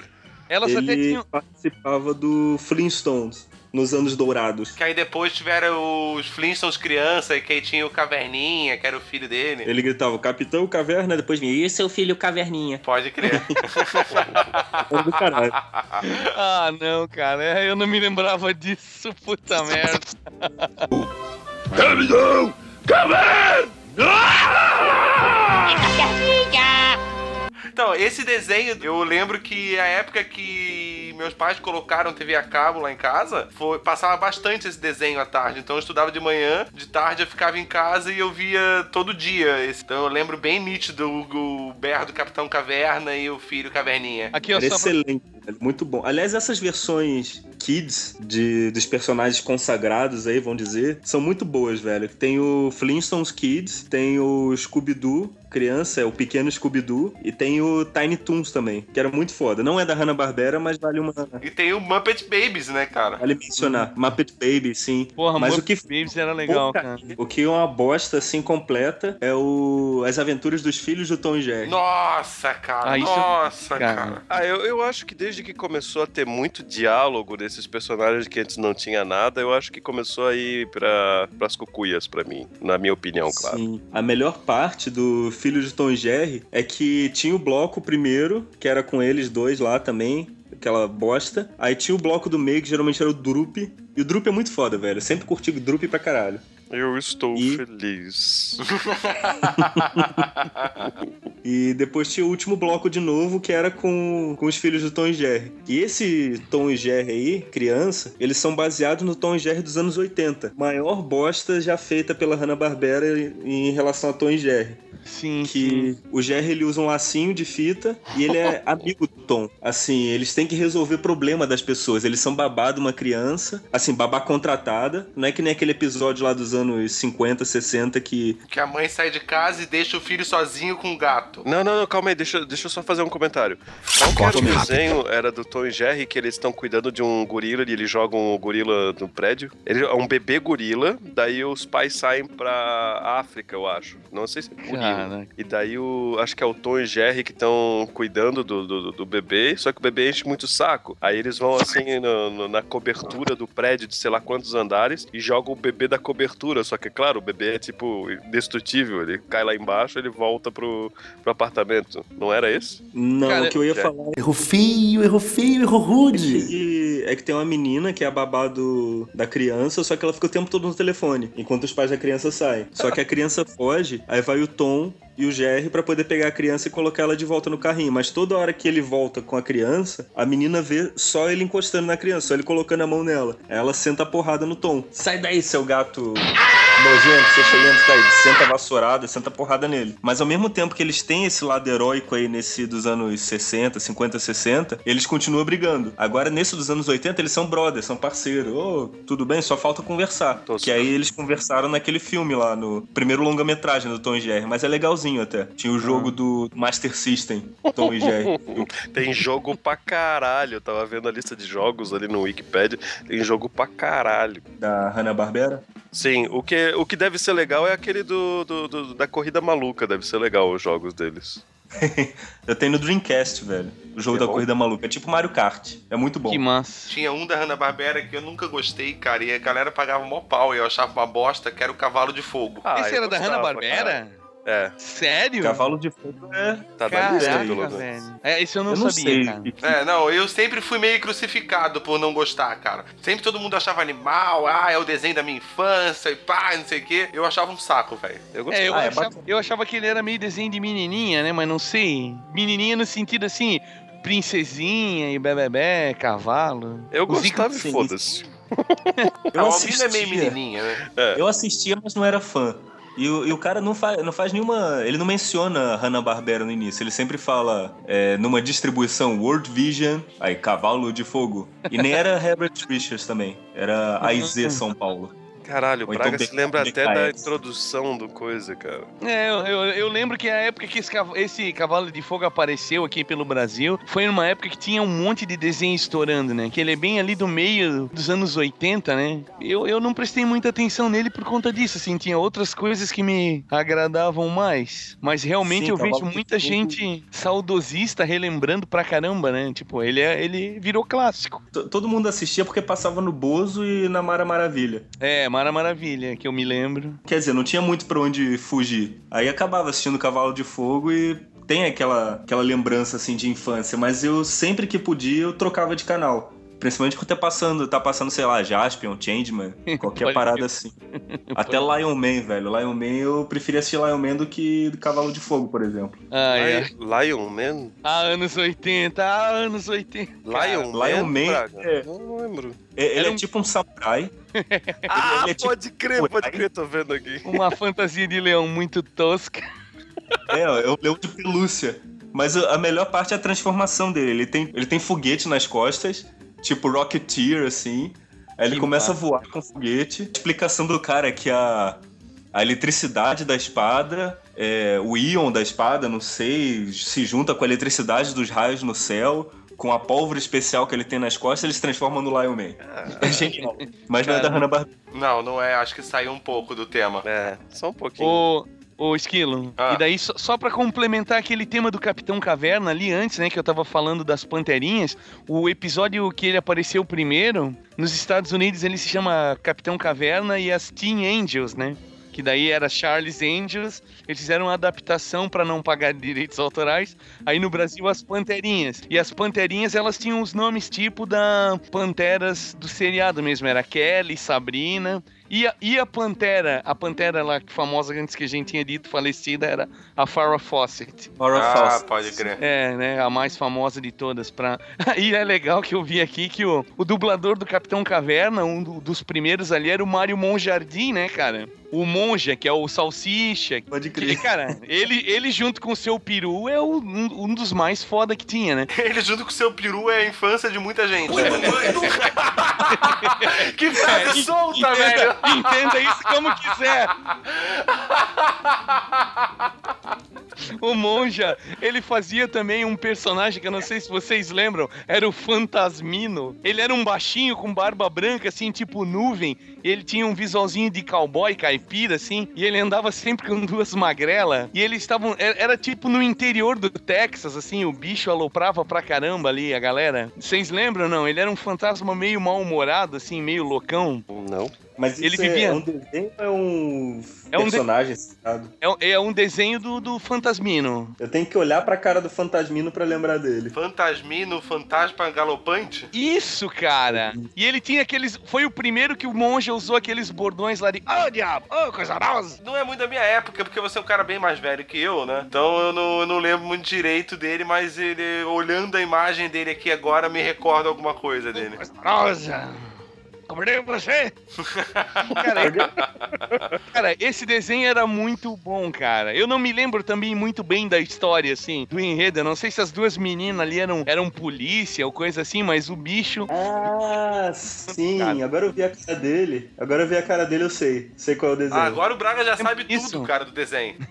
Elas até ele tinham. participava do Flintstones. Nos anos dourados. Que aí depois tiveram os Flintstones criança, e que aí tinha o Caverninha, que era o filho dele. Ele gritava, Capitão Caverna, depois vinha, e seu filho Caverninha? Pode crer. Do caralho. Ah, não, cara. é, Eu não me lembrava disso, puta merda. Então, esse desenho, eu lembro que a época que meus pais colocaram TV a cabo lá em casa, foi, passava bastante esse desenho à tarde. Então eu estudava de manhã, de tarde eu ficava em casa e eu via todo dia. esse. Então eu lembro bem nítido o, o berro do Capitão Caverna e o filho Caverninha. Aqui, ó, Era só pra... excelente, velho, muito bom. Aliás, essas versões kids de, dos personagens consagrados aí, vão dizer, são muito boas, velho. Tem o Flintstones Kids, tem o Scooby-Doo, criança, é o pequeno Scooby-Doo, e tem o Tiny Toons também, que era muito foda. Não é da Hanna-Barbera, mas vale uma... E tem o Muppet Babies, né, cara? Vale mencionar. Muppet Baby, sim. Porra, Mas mas o que- Babies era legal, Pô, cara. O que é uma bosta, assim, completa é o As Aventuras dos Filhos do Tom e Jerry. Nossa, cara. Ah, isso- Nossa, cara. cara. Ah, eu, eu acho que desde que começou a ter muito diálogo desses personagens que antes não tinha nada, eu acho que começou a ir pra, pras cucuias pra mim, na minha opinião, claro. Sim. A melhor parte do Filho de Tom e Jerry é que tinha o bloco primeiro, que era com eles dois lá também, aquela bosta. Aí tinha o bloco do meio, que geralmente era o Drup. E o Drup é muito foda, velho. Eu sempre curti o Drup pra caralho. Eu estou E- feliz. E depois tinha o último bloco de novo, que era com, com os filhos do Tom e Jerry. E esse Tom e Jerry aí, criança, eles são baseados no Tom e Jerry dos anos 80. Maior bosta já feita pela Hanna-Barbera em relação a Tom e Jerry. Sim, sim. que o Jerry ele usa um lacinho de fita e ele é amigo do Tom. Assim, eles têm que resolver problema das pessoas. Eles são babá de uma criança, assim, babá contratada. Não é que nem aquele episódio lá dos anos 50, 60 que Que a mãe sai de casa e deixa o filho sozinho com o gato. Não, não, não, calma aí, deixa, deixa eu só fazer um comentário. Qual que era o desenho? Era do Tom e Jerry, que eles estão cuidando de um gorila e eles jogam o gorila no prédio. Ele é um bebê gorila, daí os pais saem pra África, eu acho. Não sei se é gorila. Caraca. E daí o. Acho que é o Tom e Jerry que estão cuidando do, do, do bebê, só que o bebê enche muito o saco. Aí eles vão assim no- no- na cobertura do prédio de sei lá quantos andares e jogam o bebê da cobertura. Só que, claro, o bebê é tipo indestrutível. Ele cai lá embaixo ele volta pro, pro apartamento. Não era esse? não, Cara, o que eu ia já- falar Errou feio, errou feio, errou é rude. que, é que tem uma menina que é a babá do, da criança, só que ela fica o tempo todo no telefone, enquanto os pais da criança saem. Só que a criança foge, aí vai o Tom e o Jerry pra poder pegar a criança e colocar ela de volta no carrinho. Mas toda hora que ele volta com a criança, a menina vê só ele encostando na criança, só ele colocando a mão nela. Aí ela senta a porrada no Tom. Sai daí, seu gato nojento, seu chelento, tá aí. Senta a vassourada, senta a porrada nele. Mas ao mesmo tempo que eles têm esse lado heróico aí nesse dos anos 60, 50, 60, eles continuam brigando. Agora, nesse dos anos 80, eles são brothers, são parceiros. Ô, tudo bem, só falta conversar. Tô que aí eles conversaram naquele filme lá, no primeiro longa-metragem do Tom e Jerry. Mas é legalzinho até. Tinha o jogo do Master System, Tom e Jerry. Tem jogo pra caralho. Eu tava vendo a lista de jogos ali no Wikipedia. Tem jogo pra caralho. da Hanna-Barbera. Sim, o que, o que deve ser legal é aquele do, do- do- da corrida maluca. Deve ser legal os jogos deles. Eu tenho no Dreamcast, velho. O jogo É da bom? corrida maluca. É tipo Mario Kart. É muito bom. Que massa. Tinha um da Hanna-Barbera que eu nunca gostei, cara, e a galera pagava mó pau e eu achava uma bosta, que era o Cavalo de Fogo. Ah, Esse era da. Hanna-Barbera? É, Sério? Cavalo de fogo é. tá Caraca, velho. É, esse eu não, eu não sabia, sei. cara. que- É, não, eu sempre fui meio crucificado por não gostar, cara. Sempre todo mundo achava animal, ah, é o desenho da minha infância e pá, não sei o quê. Eu achava um saco, velho. Eu gostava. É, eu, Ah, é achava, bacana. eu achava que ele era meio desenho de menininha, né? Mas não sei. Menininha no sentido assim, princesinha e bebê, cavalo. Eu Os gostava e foda-se. Eu a Alvina é meio assistia. menininha, né? Eu assistia, mas não era fã. E o, e o cara não faz, não faz nenhuma. Ele não menciona Hanna-Barbera no início. Ele sempre fala é, numa distribuição World Vision, aí Cavalo de Fogo. E nem era Herbert Richards também. Era AIZ São Paulo. Caralho, o Braga então se lembra até da introdução do coisa, cara. É, eu, eu, eu lembro que a época que esse, esse cavalo de fogo apareceu aqui pelo Brasil foi numa época que tinha um monte de desenho estourando, né? Que ele é bem ali do meio dos anos 80, né? Eu, eu não prestei muita atenção nele por conta disso, assim, tinha outras coisas que me agradavam mais. Mas realmente Sim, eu vejo muita Fogo. gente saudosista relembrando pra caramba, né? Tipo, ele, é, ele virou clássico. T- Todo mundo assistia porque passava no Bozo e na Mara Maravilha. É, Mara Maravilha, que eu me lembro. Quer dizer, não tinha muito pra onde fugir. Aí acabava assistindo Cavalo de Fogo e tem aquela, aquela lembrança assim de infância, mas eu sempre que podia eu trocava de canal. Principalmente quando tá passando, tá passando, sei lá, Jaspion, Changeman, qualquer Pode parada assim. Até Lion Man, velho. Lion Man eu preferia assistir Lion Man do que Cavalo de Fogo, por exemplo. Ah, é. Lion Man? Ah, anos 80, ah, anos 80. Lion Man? Lion Man, é. Não lembro. É- Ele Era é um- tipo um samurai. Ah, ele é tipo pode crer, pode crer, tô vendo aqui. Uma fantasia de leão muito tosca. É, é o leão de pelúcia. Mas a a melhor parte é a transformação dele. Ele tem, ele tem foguete nas costas, tipo Rocketeer, assim. Aí ele Que começa massa. a voar com foguete. A explicação do cara é que a, a eletricidade da espada, é, o íon da espada, não sei, se junta com a eletricidade dos raios no céu. Com a pólvora especial que ele tem nas costas, ele se transforma no Lion Man. É genial. Mas não é da Cara. Hanna-Barbera. Não, não é. Acho que saiu um pouco do tema. É, só um pouquinho. Ô, ô Esquilo, Ah. e daí só, só pra complementar aquele tema do Capitão Caverna ali antes, né, que eu tava falando das Panterinhas, o episódio que ele apareceu primeiro, nos Estados Unidos ele se chama Capitão Caverna e as Teen Angels, né? Que daí era Charles Angels, eles fizeram uma adaptação pra não pagar direitos autorais. Aí no Brasil as Panterinhas. E as Panterinhas elas tinham os nomes tipo da Panteras do seriado mesmo, era Kelly, Sabrina. E a, e a Pantera, a Pantera lá famosa antes que a gente tinha dito falecida era a Farrah Fawcett. Horror Ah, Fawcett. pode crer. É, né, a mais famosa de todas pra... E é legal que eu vi aqui que o, o dublador do Capitão Caverna, um do- dos primeiros ali, era o Mário Monjardim, né, cara? O Monja, que é o Salsicha. Pode Que, crer. cara, ele, ele junto com o seu peru é o- um, um dos mais foda que tinha, né? Ele junto com o seu peru é a infância de muita gente. né? que frase solta, velho! Entenda isso como quiser. O Monja, ele fazia também um personagem que eu não sei se vocês lembram, era o Fantasmino. Ele era um baixinho com barba branca, assim, tipo nuvem. Ele tinha um visualzinho de cowboy caipira, assim. E ele andava sempre com duas magrelas. E eles estavam. Era, era tipo no interior do Texas, assim. O bicho aloprava pra caramba ali a galera. Vocês lembram, não? Ele era um fantasma meio mal-humorado, assim, meio loucão. Não. Mas isso Ele é- vivia- é um desenho ou é um É um de- personagem citado? É, é um desenho do, do Fantasmino. Eu tenho que olhar pra cara do Fantasmino pra lembrar dele. Fantasmino, fantasma galopante? Isso, cara! E ele tinha aqueles. Foi o primeiro que o monge usou aqueles bordões lá de. Ô, diabo! Ô, coisa rosa! Não é muito da minha época, porque você é um cara bem mais velho que eu, né? Então eu não, eu não lembro muito direito dele, mas ele, olhando a imagem dele aqui agora, me recorda alguma coisa dele. Coisa rosa! Comprei pra você! cara, cara, esse desenho era muito bom, cara. Eu não me lembro também muito bem da história, assim, do enredo. Eu não sei se as duas meninas ali eram, eram polícia ou coisa assim, mas o bicho. Ah, sim. Cara. Agora eu vi a cara dele. Agora eu vi a cara dele, eu sei. Sei qual é o desenho. Ah, agora o Braga já sabe Isso. tudo, cara, do desenho.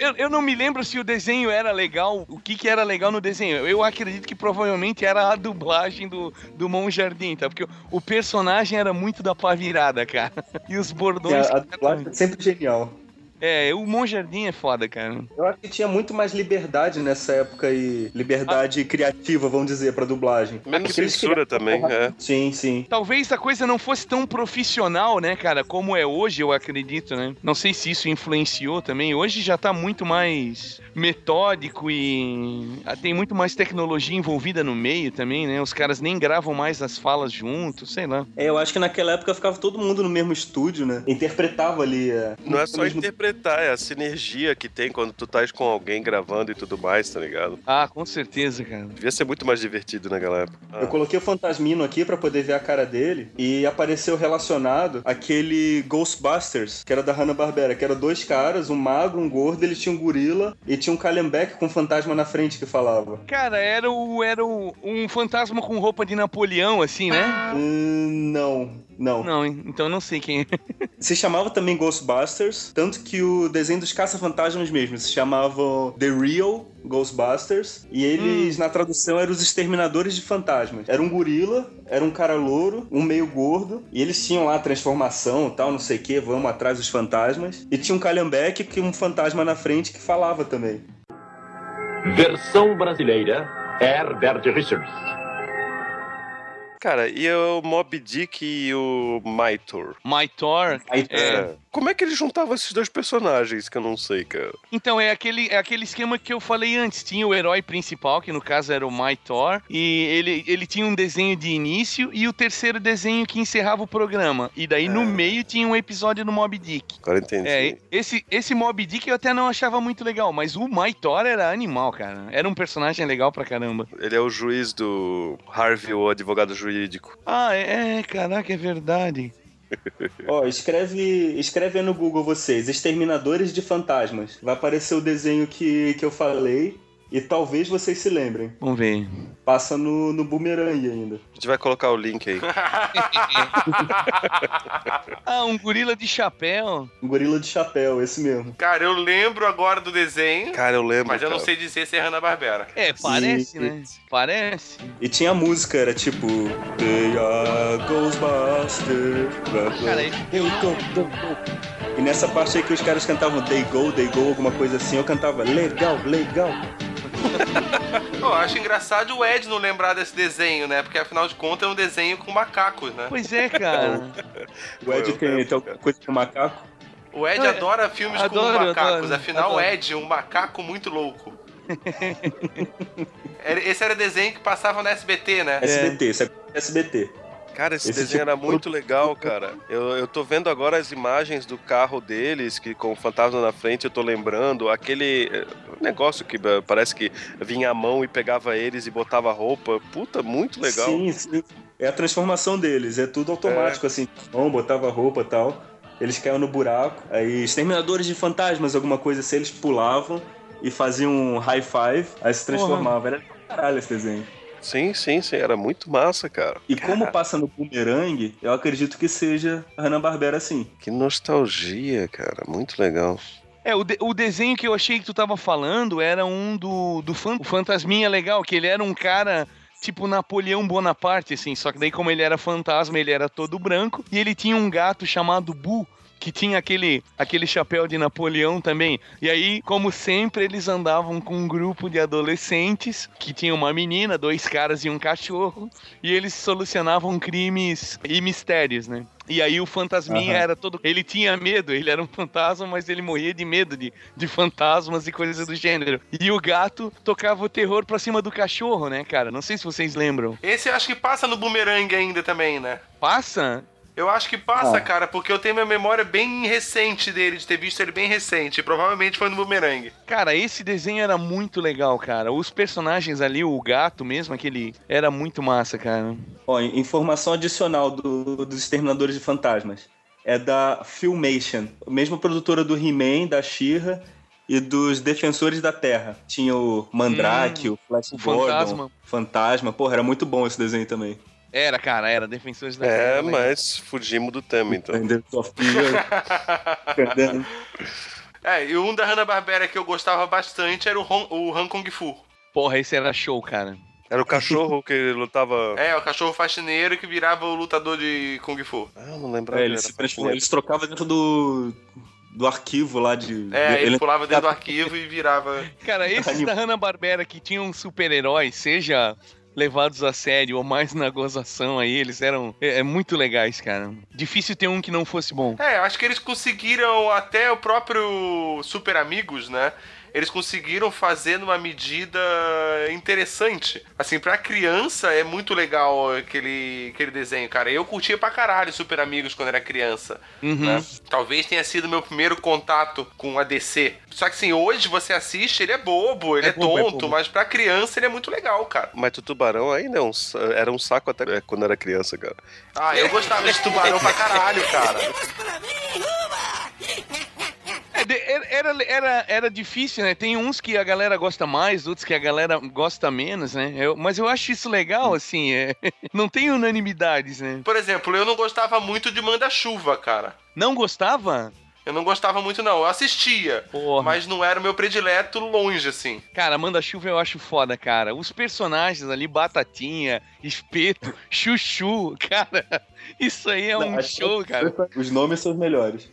Eu, eu não me lembro se o desenho era legal, o que que era legal no desenho. Eu acredito que provavelmente era a dublagem do, do Monjardim, tá? Porque o, personagem era muito da pá virada, cara. E os bordões... a, a é sempre genial. É, o Monjardim é foda, cara. Eu acho que tinha muito mais liberdade nessa época aí. Liberdade criativa, vamos dizer, pra dublagem. Menos eles censura criavam também, é. Sim, sim. Talvez a coisa não fosse tão profissional, né, cara, como é hoje, eu acredito, né? Não sei se isso influenciou também. Hoje já tá muito mais metódico e ah, tem muito mais tecnologia envolvida no meio também, né? Os caras nem gravam mais as falas juntos, sei lá. É, eu acho que naquela época ficava todo mundo no mesmo estúdio, né? Interpretava ali. é, Não é só no interpretar, é a sinergia que tem quando tu tá com alguém gravando e tudo mais, tá ligado? Ah, com certeza, cara. Devia ser muito mais divertido naquela época. Eu coloquei o Fantasmino aqui pra poder ver a cara dele e apareceu relacionado aquele Ghostbusters, que era da Hanna-Barbera, que era dois caras, um magro, um gordo, ele tinha um gorila e tinha um Calhambeck com um fantasma na frente que falava. Cara, era, o, era o, um fantasma com roupa de Napoleão, assim, né? Hum, não. Não. Não, então eu não sei quem é. Se chamava também Ghostbusters, tanto que o desenho dos caça-fantasmas mesmo se chamava The Real Ghostbusters, e eles, na tradução, eram os exterminadores de fantasmas. Era um gorila, era um cara louro, um meio gordo, e eles tinham lá transformação tal, não sei o que, vamos atrás dos fantasmas. E tinha um calhambeque que um fantasma na frente que falava também. Versão brasileira Herbert Richards. Cara, e o Mob Dick e o Mytor? Mytor. É. Como é que ele juntava esses dois personagens que eu não sei, cara? Então, é aquele, é aquele esquema que eu falei antes. Tinha o herói principal, que no caso era o Mytor, e ele, ele tinha um desenho de início e o terceiro desenho que encerrava o programa. E daí no meio tinha um episódio do Mob Dick. Agora entendi. É, esse, esse Mob Dick eu até não achava muito legal, mas o Mytor era animal, cara. Era um personagem legal pra caramba. Ele é o juiz do Harvey, o advogado jurídico. Ah, é, é caraca, é verdade. Ó, escreve, escreve aí no Google vocês, Exterminadores de Fantasmas. Vai aparecer o desenho que, que eu falei e talvez vocês se lembrem. Vamos ver. Passa no, no Boomerang ainda. A gente vai colocar o link aí. ah, um gorila de chapéu. Um gorila de chapéu, esse mesmo. Cara, eu lembro agora do desenho, Cara, eu lembro. mas eu não cara. sei dizer se é Hanna-Barbera. É, parece, Sim. né? Parece. E tinha a música, era tipo. They are Ghostbusters. Cara, Eu go. E nessa parte aí que os caras cantavam They Go, They Go, alguma coisa assim, eu cantava legal, legal. Eu acho engraçado o Ed não lembrar desse desenho, né? Porque afinal de contas é um desenho com macacos, né? Pois é, cara. O Ed tem, tem alguma cara. coisa com macaco? O Ed adora filmes adoro, com macacos, adoro, afinal o. Ed é um macaco muito louco. Esse era desenho que passava na SBT, né? SBT, isso é SBT. Cara, esse, Esse desenho tipo era muito legal, cara. Eu, eu tô vendo agora as imagens do carro deles, que com o fantasma na frente, eu tô lembrando aquele eh, negócio que eh, parece que vinha a mão e pegava eles e botava roupa. Puta, muito legal. Sim, sim. É a transformação deles, é tudo automático, assim. Mão, botava roupa e tal. Eles caíam no buraco. Aí, exterminadores de fantasmas, alguma coisa assim, eles pulavam e faziam um high five, aí se transformava. Era do caralho esse desenho. Sim, sim, sim. Era muito massa, cara. E como passa no Boomerang, eu acredito que seja a Hanna-Barbera assim. Que nostalgia, cara. Muito legal. É, o, de- o desenho que eu achei que tu tava falando era um do, do fan- o Fantasminha Legal, que ele era um cara tipo Napoleão Bonaparte, assim, só que daí como ele era fantasma, ele era todo branco, e ele tinha um gato chamado Bu, que tinha aquele, aquele chapéu de Napoleão também. E aí, como sempre, eles andavam com um grupo de adolescentes, que tinha uma menina, dois caras e um cachorro, e eles solucionavam crimes e mistérios, né? E aí o fantasminha Aham. era todo. Ele tinha medo, ele era um fantasma, mas ele morria de medo de, de fantasmas e coisas do gênero. E o gato tocava o terror pra cima do cachorro, né, cara? Não sei se vocês lembram. Esse eu acho que passa no Boomerang ainda também, né? Passa? Eu acho que passa, Ah. cara, porque eu tenho minha memória bem recente dele, de ter visto ele bem recente. Provavelmente foi no Boomerang. Cara, esse desenho era muito legal, cara. Os personagens ali, o gato mesmo, aquele. Era muito massa, cara. Ó, informação adicional do- dos Exterminadores de Fantasmas. É da Filmation, mesma produtora do He-Man, da She-Ra e dos Defensores da Terra. Tinha o Mandrake, o Flash o Gordon, Fantasma. Fantasma. Porra, era muito bom esse desenho também. Era, cara, era. Defensores da É, Terra, mas fugimos do tema, então. É, e um da Hanna-Barbera que eu gostava bastante era o, Hon, o Han Kung Fu. Porra, esse era show, cara. Era o cachorro que lutava. É, o cachorro faxineiro que virava o lutador de Kung Fu. Ah, eu não lembrava. É, era se eles trocavam dentro do, do arquivo lá de. É, ele ele- pulava dentro do arquivo e virava. Cara, esses Animal. da Hanna-Barbera que tinham super-heróis, seja levados a sério ou mais na gozação aí, eles eram é, é muito legais, cara. Difícil ter um que não fosse bom. É, acho que eles conseguiram até o próprio Super Amigos, né? Eles conseguiram fazer numa medida interessante. Assim, pra criança é muito legal aquele, aquele desenho, cara. Eu curtia pra caralho Super Amigos quando era criança. Uhum. né? Talvez tenha sido meu primeiro contato com a DC. Só que assim, hoje você assiste, ele é bobo, ele É é, bobo, é tonto, bobo. mas pra criança ele é muito legal, cara. Mas o tubarão ainda é um era um saco até é, quando era criança, cara. Ah, eu gostava de tubarão pra caralho, cara. Era- era era, difícil, né? Tem uns que a galera gosta mais, outros que a galera gosta menos, né? Eu- mas eu acho isso legal, assim, é, não tem unanimidades, né? Por exemplo, eu não gostava muito de Manda-Chuva, cara. Não gostava? Eu não gostava muito, não. Eu assistia, Porra. mas não era o meu predileto longe, assim. Cara, Manda-Chuva eu acho foda, cara. Os personagens ali, Batatinha, Espeto, Chuchu, cara, isso aí é um Não, que- show, cara. Os nomes são os melhores.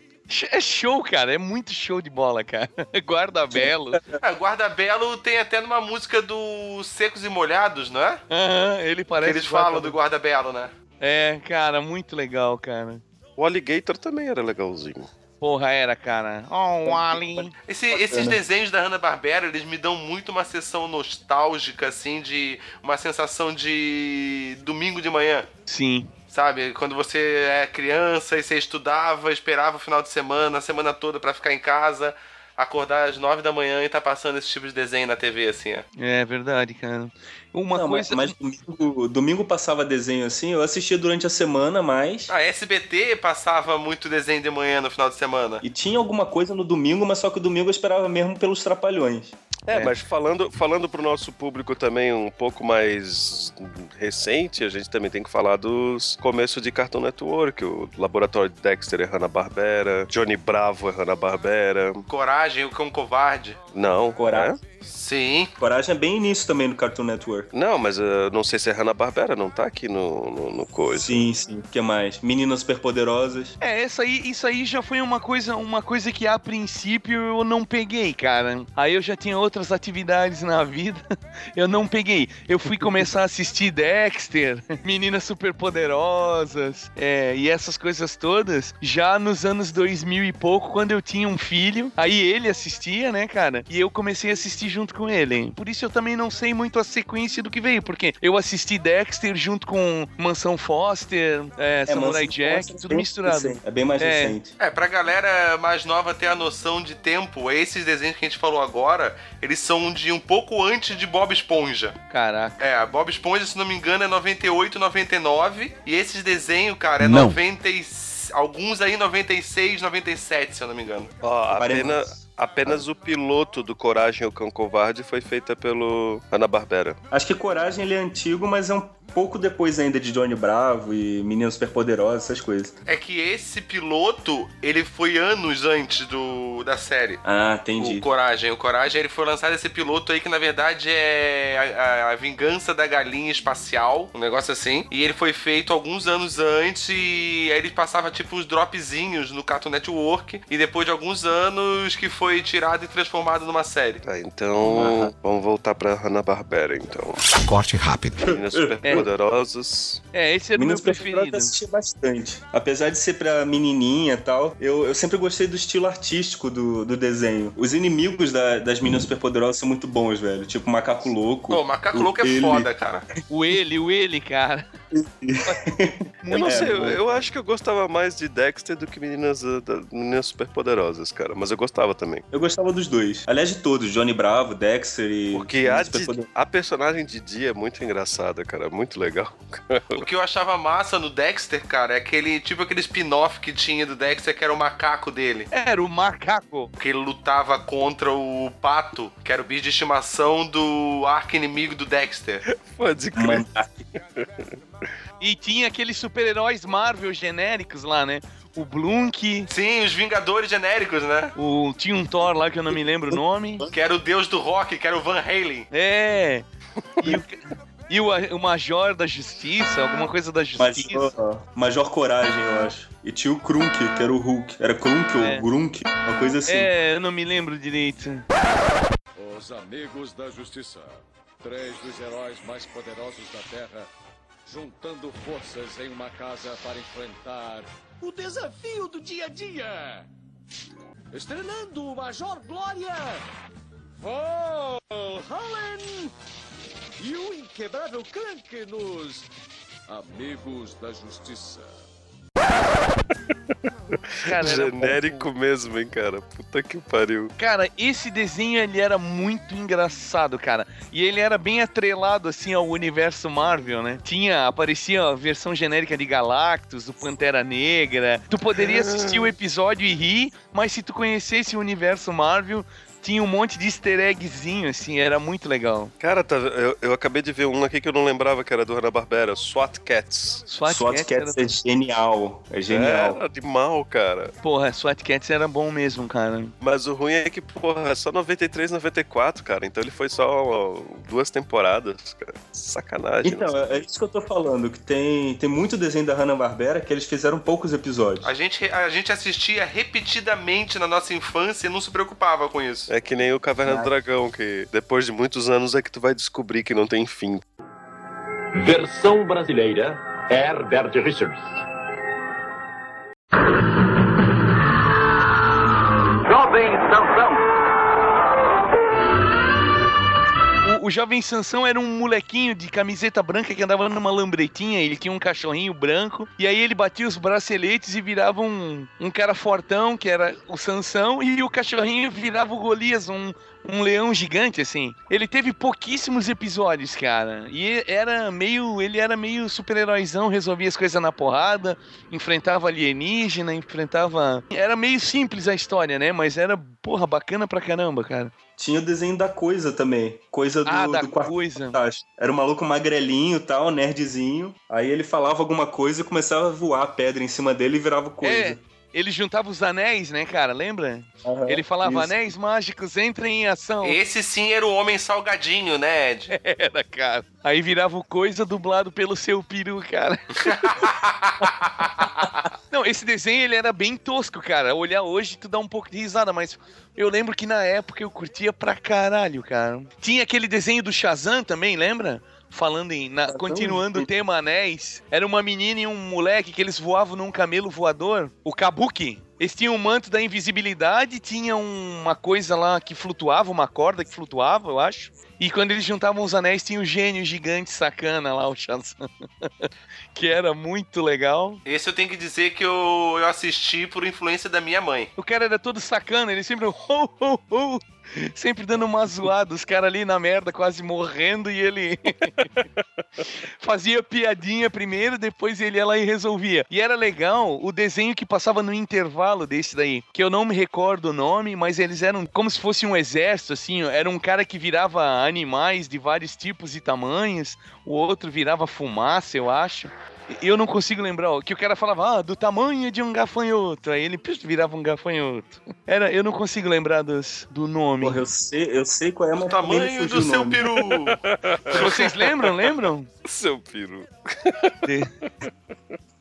É show, cara, é muito show de bola, cara. Guarda-belo. Ah, Guarda-Belo tem até numa música do Secos e Molhados, não é? Aham, ele Que parece. eles falam do Guarda-Belo, né? É, cara, muito legal, cara. O Alligator também era legalzinho. Porra, era, cara. Oh, Wally. Esse- esses desenhos da Hanna-Barbera, eles me dão muito uma sessão nostálgica, assim, de uma sensação de domingo de manhã. Sim. Sabe? Quando você é criança e você estudava, esperava o final de semana, a semana toda pra ficar em casa, acordar às nove da manhã e tá passando esse tipo de desenho na TV, assim, ó. É verdade, cara. Uma Não, mas- coisa. mas, domingo, domingo passava desenho assim, eu assistia durante a semana, mas. A SBT passava muito desenho de manhã no final de semana. E tinha alguma coisa no domingo, mas só que o domingo eu esperava mesmo pelos trapalhões. É, É. mas falando, falando pro nosso público também um pouco mais recente, a gente também tem que falar dos começos de Cartoon Network. O Laboratório de Dexter é Hanna-Barbera, Johnny Bravo é Hanna-Barbera. Coragem, o cão covarde. Não, Coragem. é? Sim. Coragem é bem início também do Cartoon Network. Não, mas eu não sei se é Hanna-Barbera, não tá aqui no, no, no coisa. Sim, sim. O que mais? Meninas Superpoderosas. É, essa aí, isso aí já foi uma coisa, uma coisa que a princípio eu não peguei, cara. Aí eu já tinha outras atividades na vida, eu não peguei. Eu fui começar a assistir Dexter, Meninas Superpoderosas, é, e essas coisas todas, já nos anos 2000 e pouco, quando eu tinha um filho. Aí ele assistia, né, cara? E eu comecei a assistir junto com ele. Por isso eu também não sei muito a sequência do que veio, porque eu assisti Dexter junto com Mansão Foster, é, Samurai Mansão Jack, Foster é tudo bem misturado. recente, É bem mais É. recente. É, pra galera mais nova ter a noção de tempo, esses desenhos que a gente falou agora, eles são de um pouco antes de Bob Esponja. Caraca. É, Bob Esponja, se não me engano, é 98, 99. E esses desenhos, cara, é Não. 90 e... Alguns aí 96, 97, se eu não me engano. Ó, Paremos. apenas, apenas o piloto do Coragem o Cão Covarde foi feita pelo Hanna-Barbera. Acho que Coragem ele é antigo, mas é um pouco depois ainda de Johnny Bravo e Meninas Superpoderosas, essas coisas. É que esse piloto, ele foi anos antes do da série. Ah, entendi. O Coragem. O Coragem, ele foi lançado esse piloto aí que, na verdade, é a, a- a vingança da galinha espacial, um negócio assim. E ele foi feito alguns anos antes e aí ele passava, tipo, uns dropzinhos no Cartoon Network. E depois de alguns anos que foi tirado e transformado numa série. Tá, então vamos voltar pra Hanna-Barbera, então. Corte rápido. Meninas Superpoderosas. É, esse era o meu Superpoderosas eu preferido. assisti bastante. Apesar de ser pra menininha e tal, eu, eu sempre gostei do estilo artístico do, do desenho. Os inimigos da- das Meninas Superpoderosas são muito bons, velho. Tipo Macaco Louco. Pô, Macaco o Louco é ele. foda, cara. O ele, o ele, cara. Eu não É, sei, eu, acho que eu gostava mais de Dexter do que Meninas, uh, da- Meninas Superpoderosas, cara. Mas eu gostava também. Eu gostava dos dois. Aliás, de todos. Johnny Bravo, Dexter e... Porque a, Superpoderosas. a personagem Didi é muito engraçada, cara. Muito legal. O que eu achava massa no Dexter, cara, é aquele, tipo aquele spin-off que tinha do Dexter, que era o macaco dele. Era o macaco. Que ele lutava contra o pato, que era o bicho de estimação do arco-inimigo do Dexter. Pode crer. E tinha aqueles super-heróis Marvel genéricos lá, né? O Blunk, Sim, os Vingadores genéricos, né? o... tinha um Thor lá que eu não me lembro o nome. Que era o deus do rock, que era o Van Halen. É. E o, e o, o Major da Justiça, alguma coisa da Justiça. Major, Major Coragem, eu acho. E tinha o Krunk, que era o Hulk. Era Krunk É. ou Grunk, uma coisa assim. É, eu não me lembro direito. Os Amigos da Justiça. Três dos heróis mais poderosos da Terra, juntando forças em uma casa para enfrentar o desafio do dia a dia. Estrelando o Major Glória, Van Halen e o inquebrável Crank nos Amigos da Justiça. Cara, bom. Genérico mesmo, hein, cara. Puta que pariu. Cara, esse desenho ele era muito engraçado, cara. E ele era bem atrelado assim ao universo Marvel, né? Tinha, aparecia a versão genérica de Galactus, do Pantera Negra. Tu poderia assistir o episódio e rir, mas se tu conhecesse o universo Marvel, tinha um monte de easter eggzinho, assim, era muito legal. Cara, tá, eu, eu acabei de ver um aqui que eu não lembrava que era do Hanna-Barbera. SWAT Cats. SWAT, SWAT Cats era... Cats é genial. É genial. Era de mal, cara. Porra, SWAT Cats era bom mesmo, cara. Mas o ruim é que, porra, é só 93, 94, cara. Então ele foi só duas temporadas, cara. Sacanagem. Então, é é isso que eu tô falando, que tem, tem muito desenho da Hanna-Barbera que eles fizeram poucos episódios. A gente, a gente assistia repetidamente na nossa infância e não se preocupava com isso. É que nem o Caverna do Dragão, que depois de muitos anos é que tu vai descobrir que não tem fim. Versão brasileira Herbert Richards. Jovem Sansão. O, jovem Sansão era um molequinho de camiseta branca que andava numa lambretinha, ele tinha um cachorrinho branco, e aí ele batia os braceletes e virava um, um cara fortão, que era o Sansão, e o cachorrinho virava o Golias, um, um leão gigante, assim. Ele teve pouquíssimos episódios, cara. E era meio. Ele era meio super-heróizão, resolvia as coisas na porrada, enfrentava alienígena, enfrentava. Era meio simples a história, né? Mas era, porra, bacana pra caramba, cara. Tinha o desenho da coisa também. Coisa do, Ah, da do Coisa. Fantástico. Era um maluco magrelinho e tal, nerdzinho. Aí ele falava alguma coisa e começava a voar a pedra em cima dele e virava coisa. É, ele juntava os anéis, né, cara? Lembra? Aham, Ele falava: isso. anéis mágicos, entrem em ação. Esse sim era o homem salgadinho, né, Ed? Era, cara. Aí virava o coisa dublado pelo seu peru, cara. Não, esse desenho ele era bem tosco, cara. Olhar hoje tu dá um pouco de risada, mas eu lembro que na época eu curtia pra caralho, cara. Tinha aquele desenho do Shazam também, lembra? Falando em. na- Shazam? continuando o tema anéis. Era uma menina e um moleque que eles voavam num camelo voador. O Kabuki. Eles tinham um manto da invisibilidade, tinha uma coisa lá que flutuava, uma corda que flutuava, eu acho. E quando eles juntavam os anéis, tinha o gênio gigante sacana lá, o Shazam. que era muito legal. Esse eu tenho que dizer que eu, eu assisti por influência da minha mãe. O cara era todo sacana, ele sempre. Ho, ho, ho, sempre dando uma zoada, os caras ali na merda, quase morrendo, e ele fazia piadinha primeiro, depois ele ia lá e resolvia. E era legal o desenho que passava no intervalo desse daí, que eu não me recordo o nome, mas eles eram como se fosse um exército, assim. Era um cara que virava animais de vários tipos e tamanhos, o outro virava fumaça, eu acho. Eu não consigo lembrar, ó, que o cara falava, ah, do tamanho de um gafanhoto. Aí ele puf, virava um gafanhoto. Era, eu não consigo lembrar dos, do nome. Porra, eu sei, eu sei qual é, mas O tamanho do seu nome. peru. Vocês lembram, lembram? Seu peru.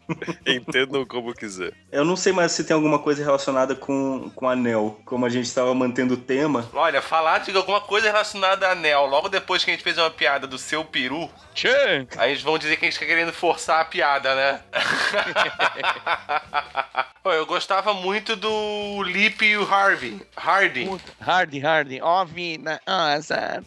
Entendam como quiser. Eu não sei mais se tem alguma coisa relacionada com, com anel. Como a gente estava mantendo o tema. Olha, falar de alguma coisa relacionada a anel, logo depois que a gente fez uma piada do seu peru, Tchê! aí eles vão dizer que a gente tá querendo forçar a piada, né? Pô, eu gostava muito do Lip e o Harvey. Hardy. Hardy, Hardy, ó vida, azar.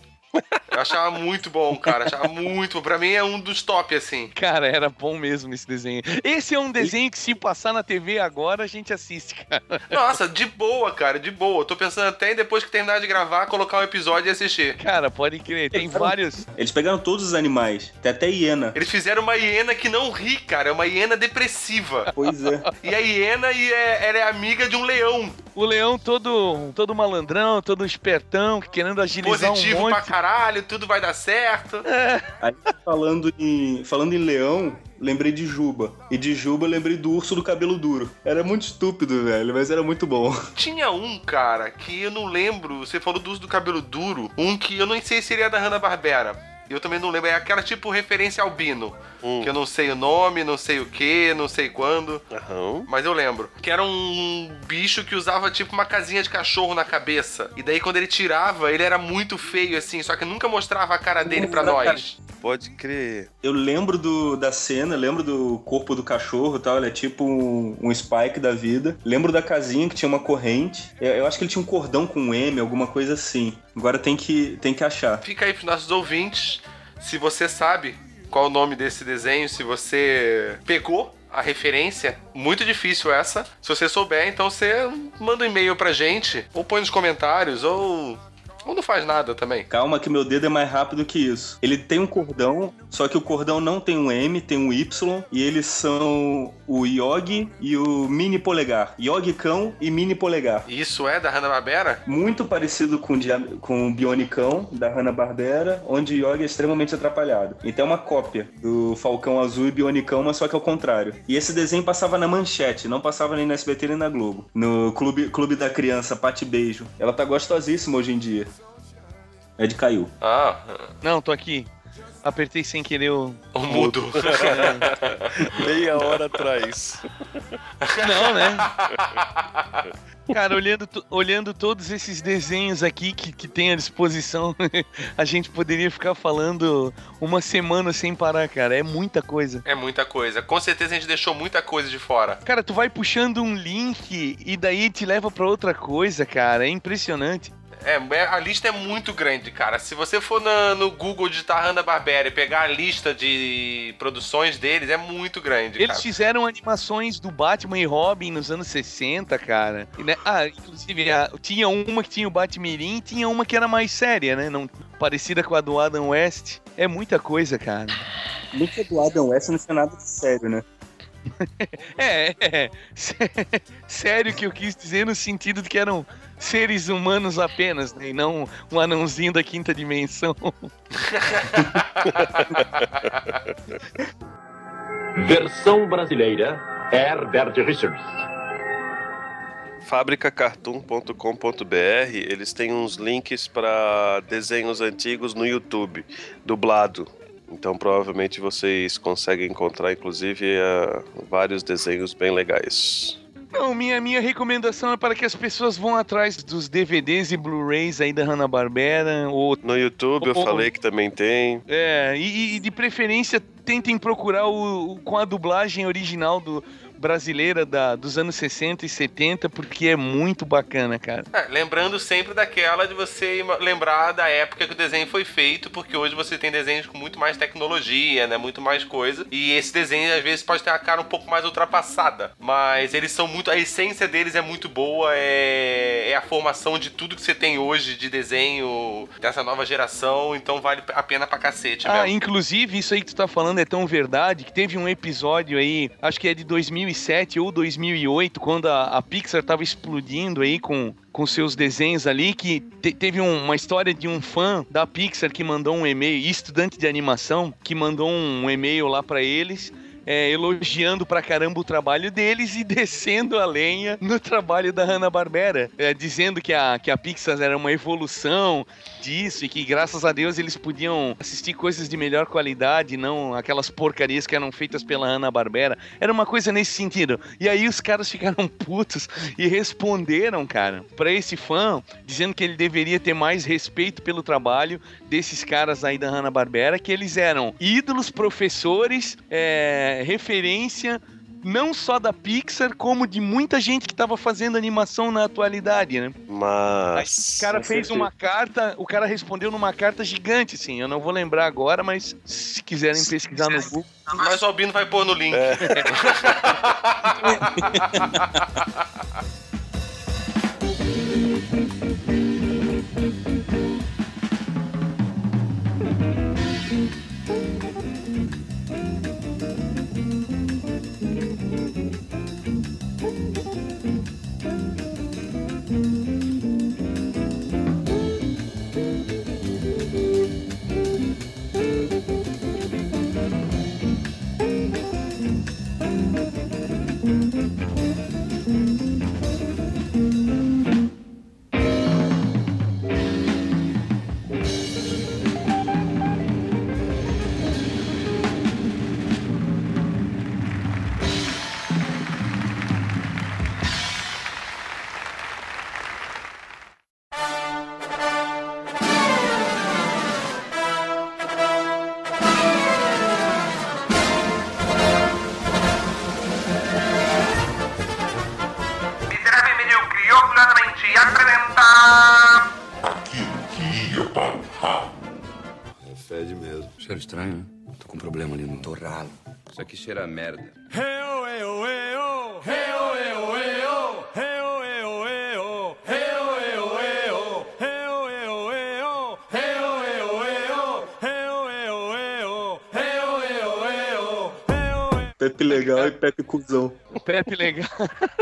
Eu achava muito bom, cara. Achava muito bom. Pra mim é um dos top, assim. Cara, era bom mesmo esse desenho. Esse é um desenho que se passar na TV agora, a gente assiste, cara. Nossa, de boa, cara, de boa. Tô pensando até em depois que terminar de gravar, colocar um episódio e assistir. Cara, pode crer, tem vários... Eles pegaram todos os animais. Tem até hiena. Eles fizeram uma hiena que não ri, cara. É uma hiena depressiva. Pois é. E a hiena e é, ela é amiga de um leão. O leão todo, todo malandrão, todo espertão, querendo agilizar Positivo um monte. pra caralho, tudo vai dar certo. Aí, falando em, falando em leão, lembrei de Juba. E de Juba, lembrei do urso do cabelo duro. Era muito estúpido, velho, mas era muito bom. Tinha um, cara, que eu não lembro. Você falou do uso do cabelo duro. Um que eu não sei se ele é da Hanna-Barbera. Eu também não lembro. É aquela tipo referência albino. Hum. Que eu não sei o nome, não sei o que, não sei quando. Aham. Mas eu lembro. Que era um bicho que usava tipo uma casinha de cachorro na cabeça. E daí quando ele tirava, ele era muito feio assim. Só que nunca mostrava a cara dele pra nós. Pode crer. Eu lembro do, da cena, lembro do corpo do cachorro e tal. Ele é tipo um, um Spike da vida. Lembro da casinha que tinha uma corrente. Eu, eu acho que ele tinha um cordão com um M, alguma coisa assim. Agora tem que, tem que achar. Fica aí pros nossos ouvintes. Se você sabe qual o nome desse desenho, se você pegou a referência. Muito difícil essa. Se você souber, então você manda um e-mail pra gente, ou põe nos comentários, ou. Ou não faz nada também. Calma que meu dedo é mais rápido que isso. Ele tem um cordão, só que o cordão não tem um M, tem um Y, e eles são o Yogi e o Mini Polegar. Yogi Cão e Mini Polegar. Isso é da Hanna-Barbera? Muito parecido com, com o Bionicão, da Hanna-Barbera, onde o Yogi é extremamente atrapalhado. Então é uma cópia do Falcão Azul e Bionicão, mas só que ao contrário. E esse desenho passava na manchete, não passava nem na SBT nem na Globo. No Clube, Clube da Criança, Pate Beijo. Ela tá gostosíssima hoje em dia. É de caiu. Ah, Não, tô aqui. Apertei sem querer o. o mudo. Meia hora atrás. Não, né? Cara, olhando, olhando todos esses desenhos aqui que, que tem à disposição, a gente poderia ficar falando uma semana sem parar, cara. É muita coisa. É muita coisa. Com certeza a gente deixou muita coisa de fora. Cara, tu vai puxando um link e daí te leva pra outra coisa, cara. É impressionante. É, é- a lista é muito grande, cara. Se você for na- no Google digitar Hanna-Barbera e pegar a lista de produções deles, é muito grande, Eles cara. fizeram animações do Batman e Robin nos anos 60, cara. E, né, Ah, inclusive, a- tinha uma que tinha o Batmirim e tinha uma que era mais séria, né? Não, parecida com a do Adam West. É muita coisa, cara. Nunca do Adam West não tinha nada de sério, né? É, é. Sério que eu quis dizer no sentido de que eram seres humanos apenas, né? E não um anãozinho da quinta dimensão. Versão brasileira Herbert Richards. fabricacartoon.com.br, eles têm uns links para desenhos antigos no YouTube, dublado. Então provavelmente vocês conseguem encontrar, inclusive, eh, vários desenhos bem legais. Não, minha, minha recomendação é para que as pessoas vão atrás dos DVDs e Blu-rays aí da Hanna-Barbera, ou No YouTube eu ô, ô. falei que também tem. É, e, e de preferência tentem procurar o, o- com a dublagem original do brasileira da, dos anos 60 e 70, porque é muito bacana, cara. É, lembrando sempre daquela de você lembrar da época que o desenho foi feito, porque hoje você tem desenhos com muito mais tecnologia, né? Muito mais coisa. E esse desenho às vezes pode ter uma cara um pouco mais ultrapassada. Mas eles são muito. A essência deles é muito boa. É, é a formação de tudo que você tem hoje de desenho dessa nova geração. Então vale a pena pra cacete, Ah, mesmo. inclusive, isso aí que tu tá falando é tão verdade que teve um episódio aí, acho que é de 2007 ou 2008, quando a, a Pixar tava explodindo aí com, com seus desenhos ali, que te- teve um- uma história de um fã da Pixar que mandou um e-mail, estudante de animação, que mandou um e-mail lá pra eles. É, elogiando pra caramba o trabalho deles e descendo a lenha no trabalho da Hanna-Barbera, é, dizendo que a, que a Pixar era uma evolução disso e que graças a Deus eles podiam assistir coisas de melhor qualidade, não aquelas porcarias que eram feitas pela Hanna-Barbera. Era uma coisa nesse sentido. E aí os caras ficaram putos e responderam, cara, pra esse fã, dizendo que ele deveria ter mais respeito pelo trabalho desses caras aí da Hanna-Barbera, que eles eram ídolos, professores, é, referência não só da Pixar, como de muita gente que tava fazendo animação na atualidade, né? Mas. O cara fez uma carta, o cara respondeu numa carta gigante, assim. Eu não vou lembrar agora, mas se quiserem pesquisar no Google. Mas o Albino vai pôr no link. Miserável Isso aqui cheira a merda. Pepe legal e Pepe cuzão. Pepe legal.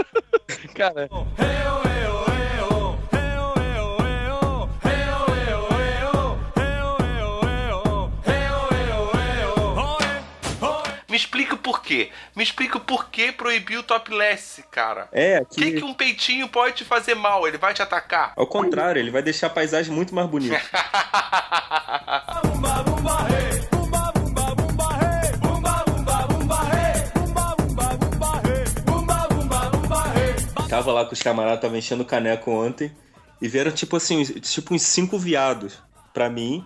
Cara. Eu, porquê. Me explica o porquê proibiu o topless, cara. É, O que, que um peitinho pode te fazer mal? Ele vai te atacar? Ao contrário, ele vai deixar a paisagem muito mais bonita. Tava lá com os camaradas, tava enchendo o caneco ontem. E vieram, tipo assim, tipo uns cinco viados pra mim.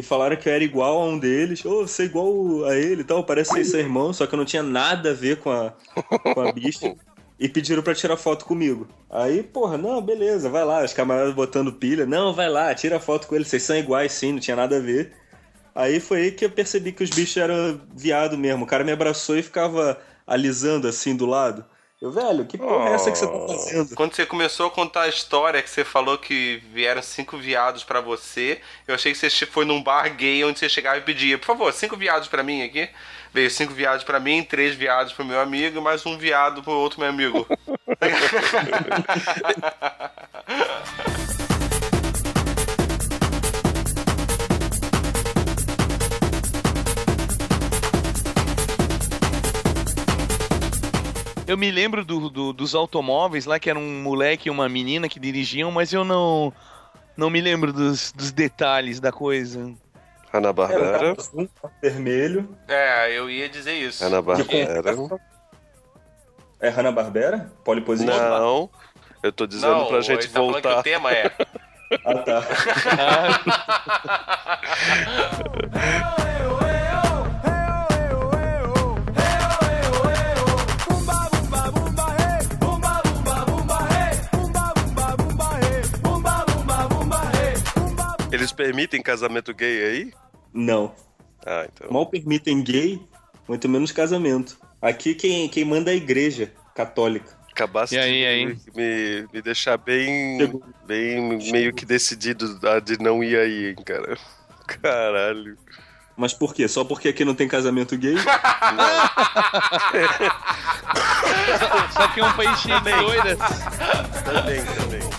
E falaram que eu era igual a um deles. Ô, você é igual a ele e tal, parece ser seu irmão, só que eu não tinha nada a ver com a, com a bicha. E pediram pra tirar foto comigo. Aí, porra, não, beleza, vai lá. Os camaradas botando pilha. Não, vai lá, tira foto com ele. Vocês são iguais sim, não tinha nada a ver. Aí foi aí que eu percebi que os bichos eram viado mesmo. O cara me abraçou e ficava alisando assim do lado. Eu, velho, que porra é essa que você tá fazendo? Quando você começou a contar a história que você falou que vieram cinco viados pra você, eu achei que você foi num bar gay onde você chegava e pedia, por favor, cinco viados pra mim aqui. Veio cinco viados pra mim, três viados pro meu amigo e mais um viado pro outro meu amigo. eu me lembro do- do- dos automóveis lá, que era um moleque e uma menina que dirigiam, mas eu não. Não me lembro dos, dos detalhes da coisa. Ana Era um Barbera. carro vermelho. é, eu ia dizer isso. Ana Barbera. É Hanna-Barbera? Polipositivo? Não. Eu tô dizendo Não, pra gente tá voltar. o tema é. Ah, tá. Eles permitem casamento gay aí? Não. Ah, então. Mal permitem gay, muito menos casamento. Aqui quem, quem manda é a igreja católica. Acabasse E aí, de aí? Me, me deixar bem, Chegou. bem meio que decidido a de não ir aí, hein, cara. Caralho. Mas por quê? Só porque aqui não tem casamento gay? Só que é um país cheio de doidas. Também, também.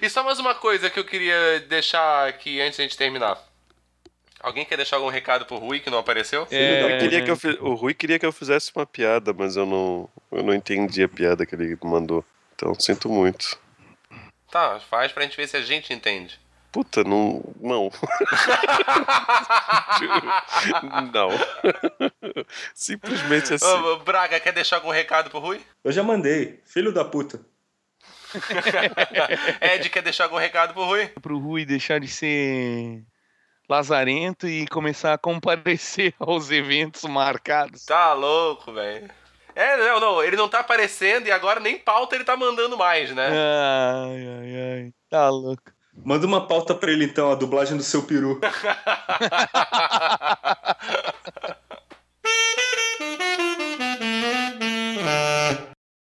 E só mais uma coisa que eu queria deixar aqui antes de a gente terminar. Alguém quer deixar algum recado pro Rui que não apareceu? É, Eu queria que eu O Rui queria que eu fizesse uma piada, mas eu não, eu não entendi a piada que ele mandou. Então, sinto muito. Tá, faz pra gente ver se a gente entende. Puta, não. Não. não. Simplesmente assim. Ô, Braga, quer deixar algum recado pro Rui? Eu já mandei. Filho da puta. Ed, quer deixar algum recado pro Rui? Pro Rui deixar de ser lazarento e começar a comparecer aos eventos marcados. Tá louco, velho. É, não, não, ele não tá aparecendo e agora nem pauta ele tá mandando mais, né? Ai, ai, ai. Tá louco. Manda uma pauta pra ele então, a dublagem do seu peru.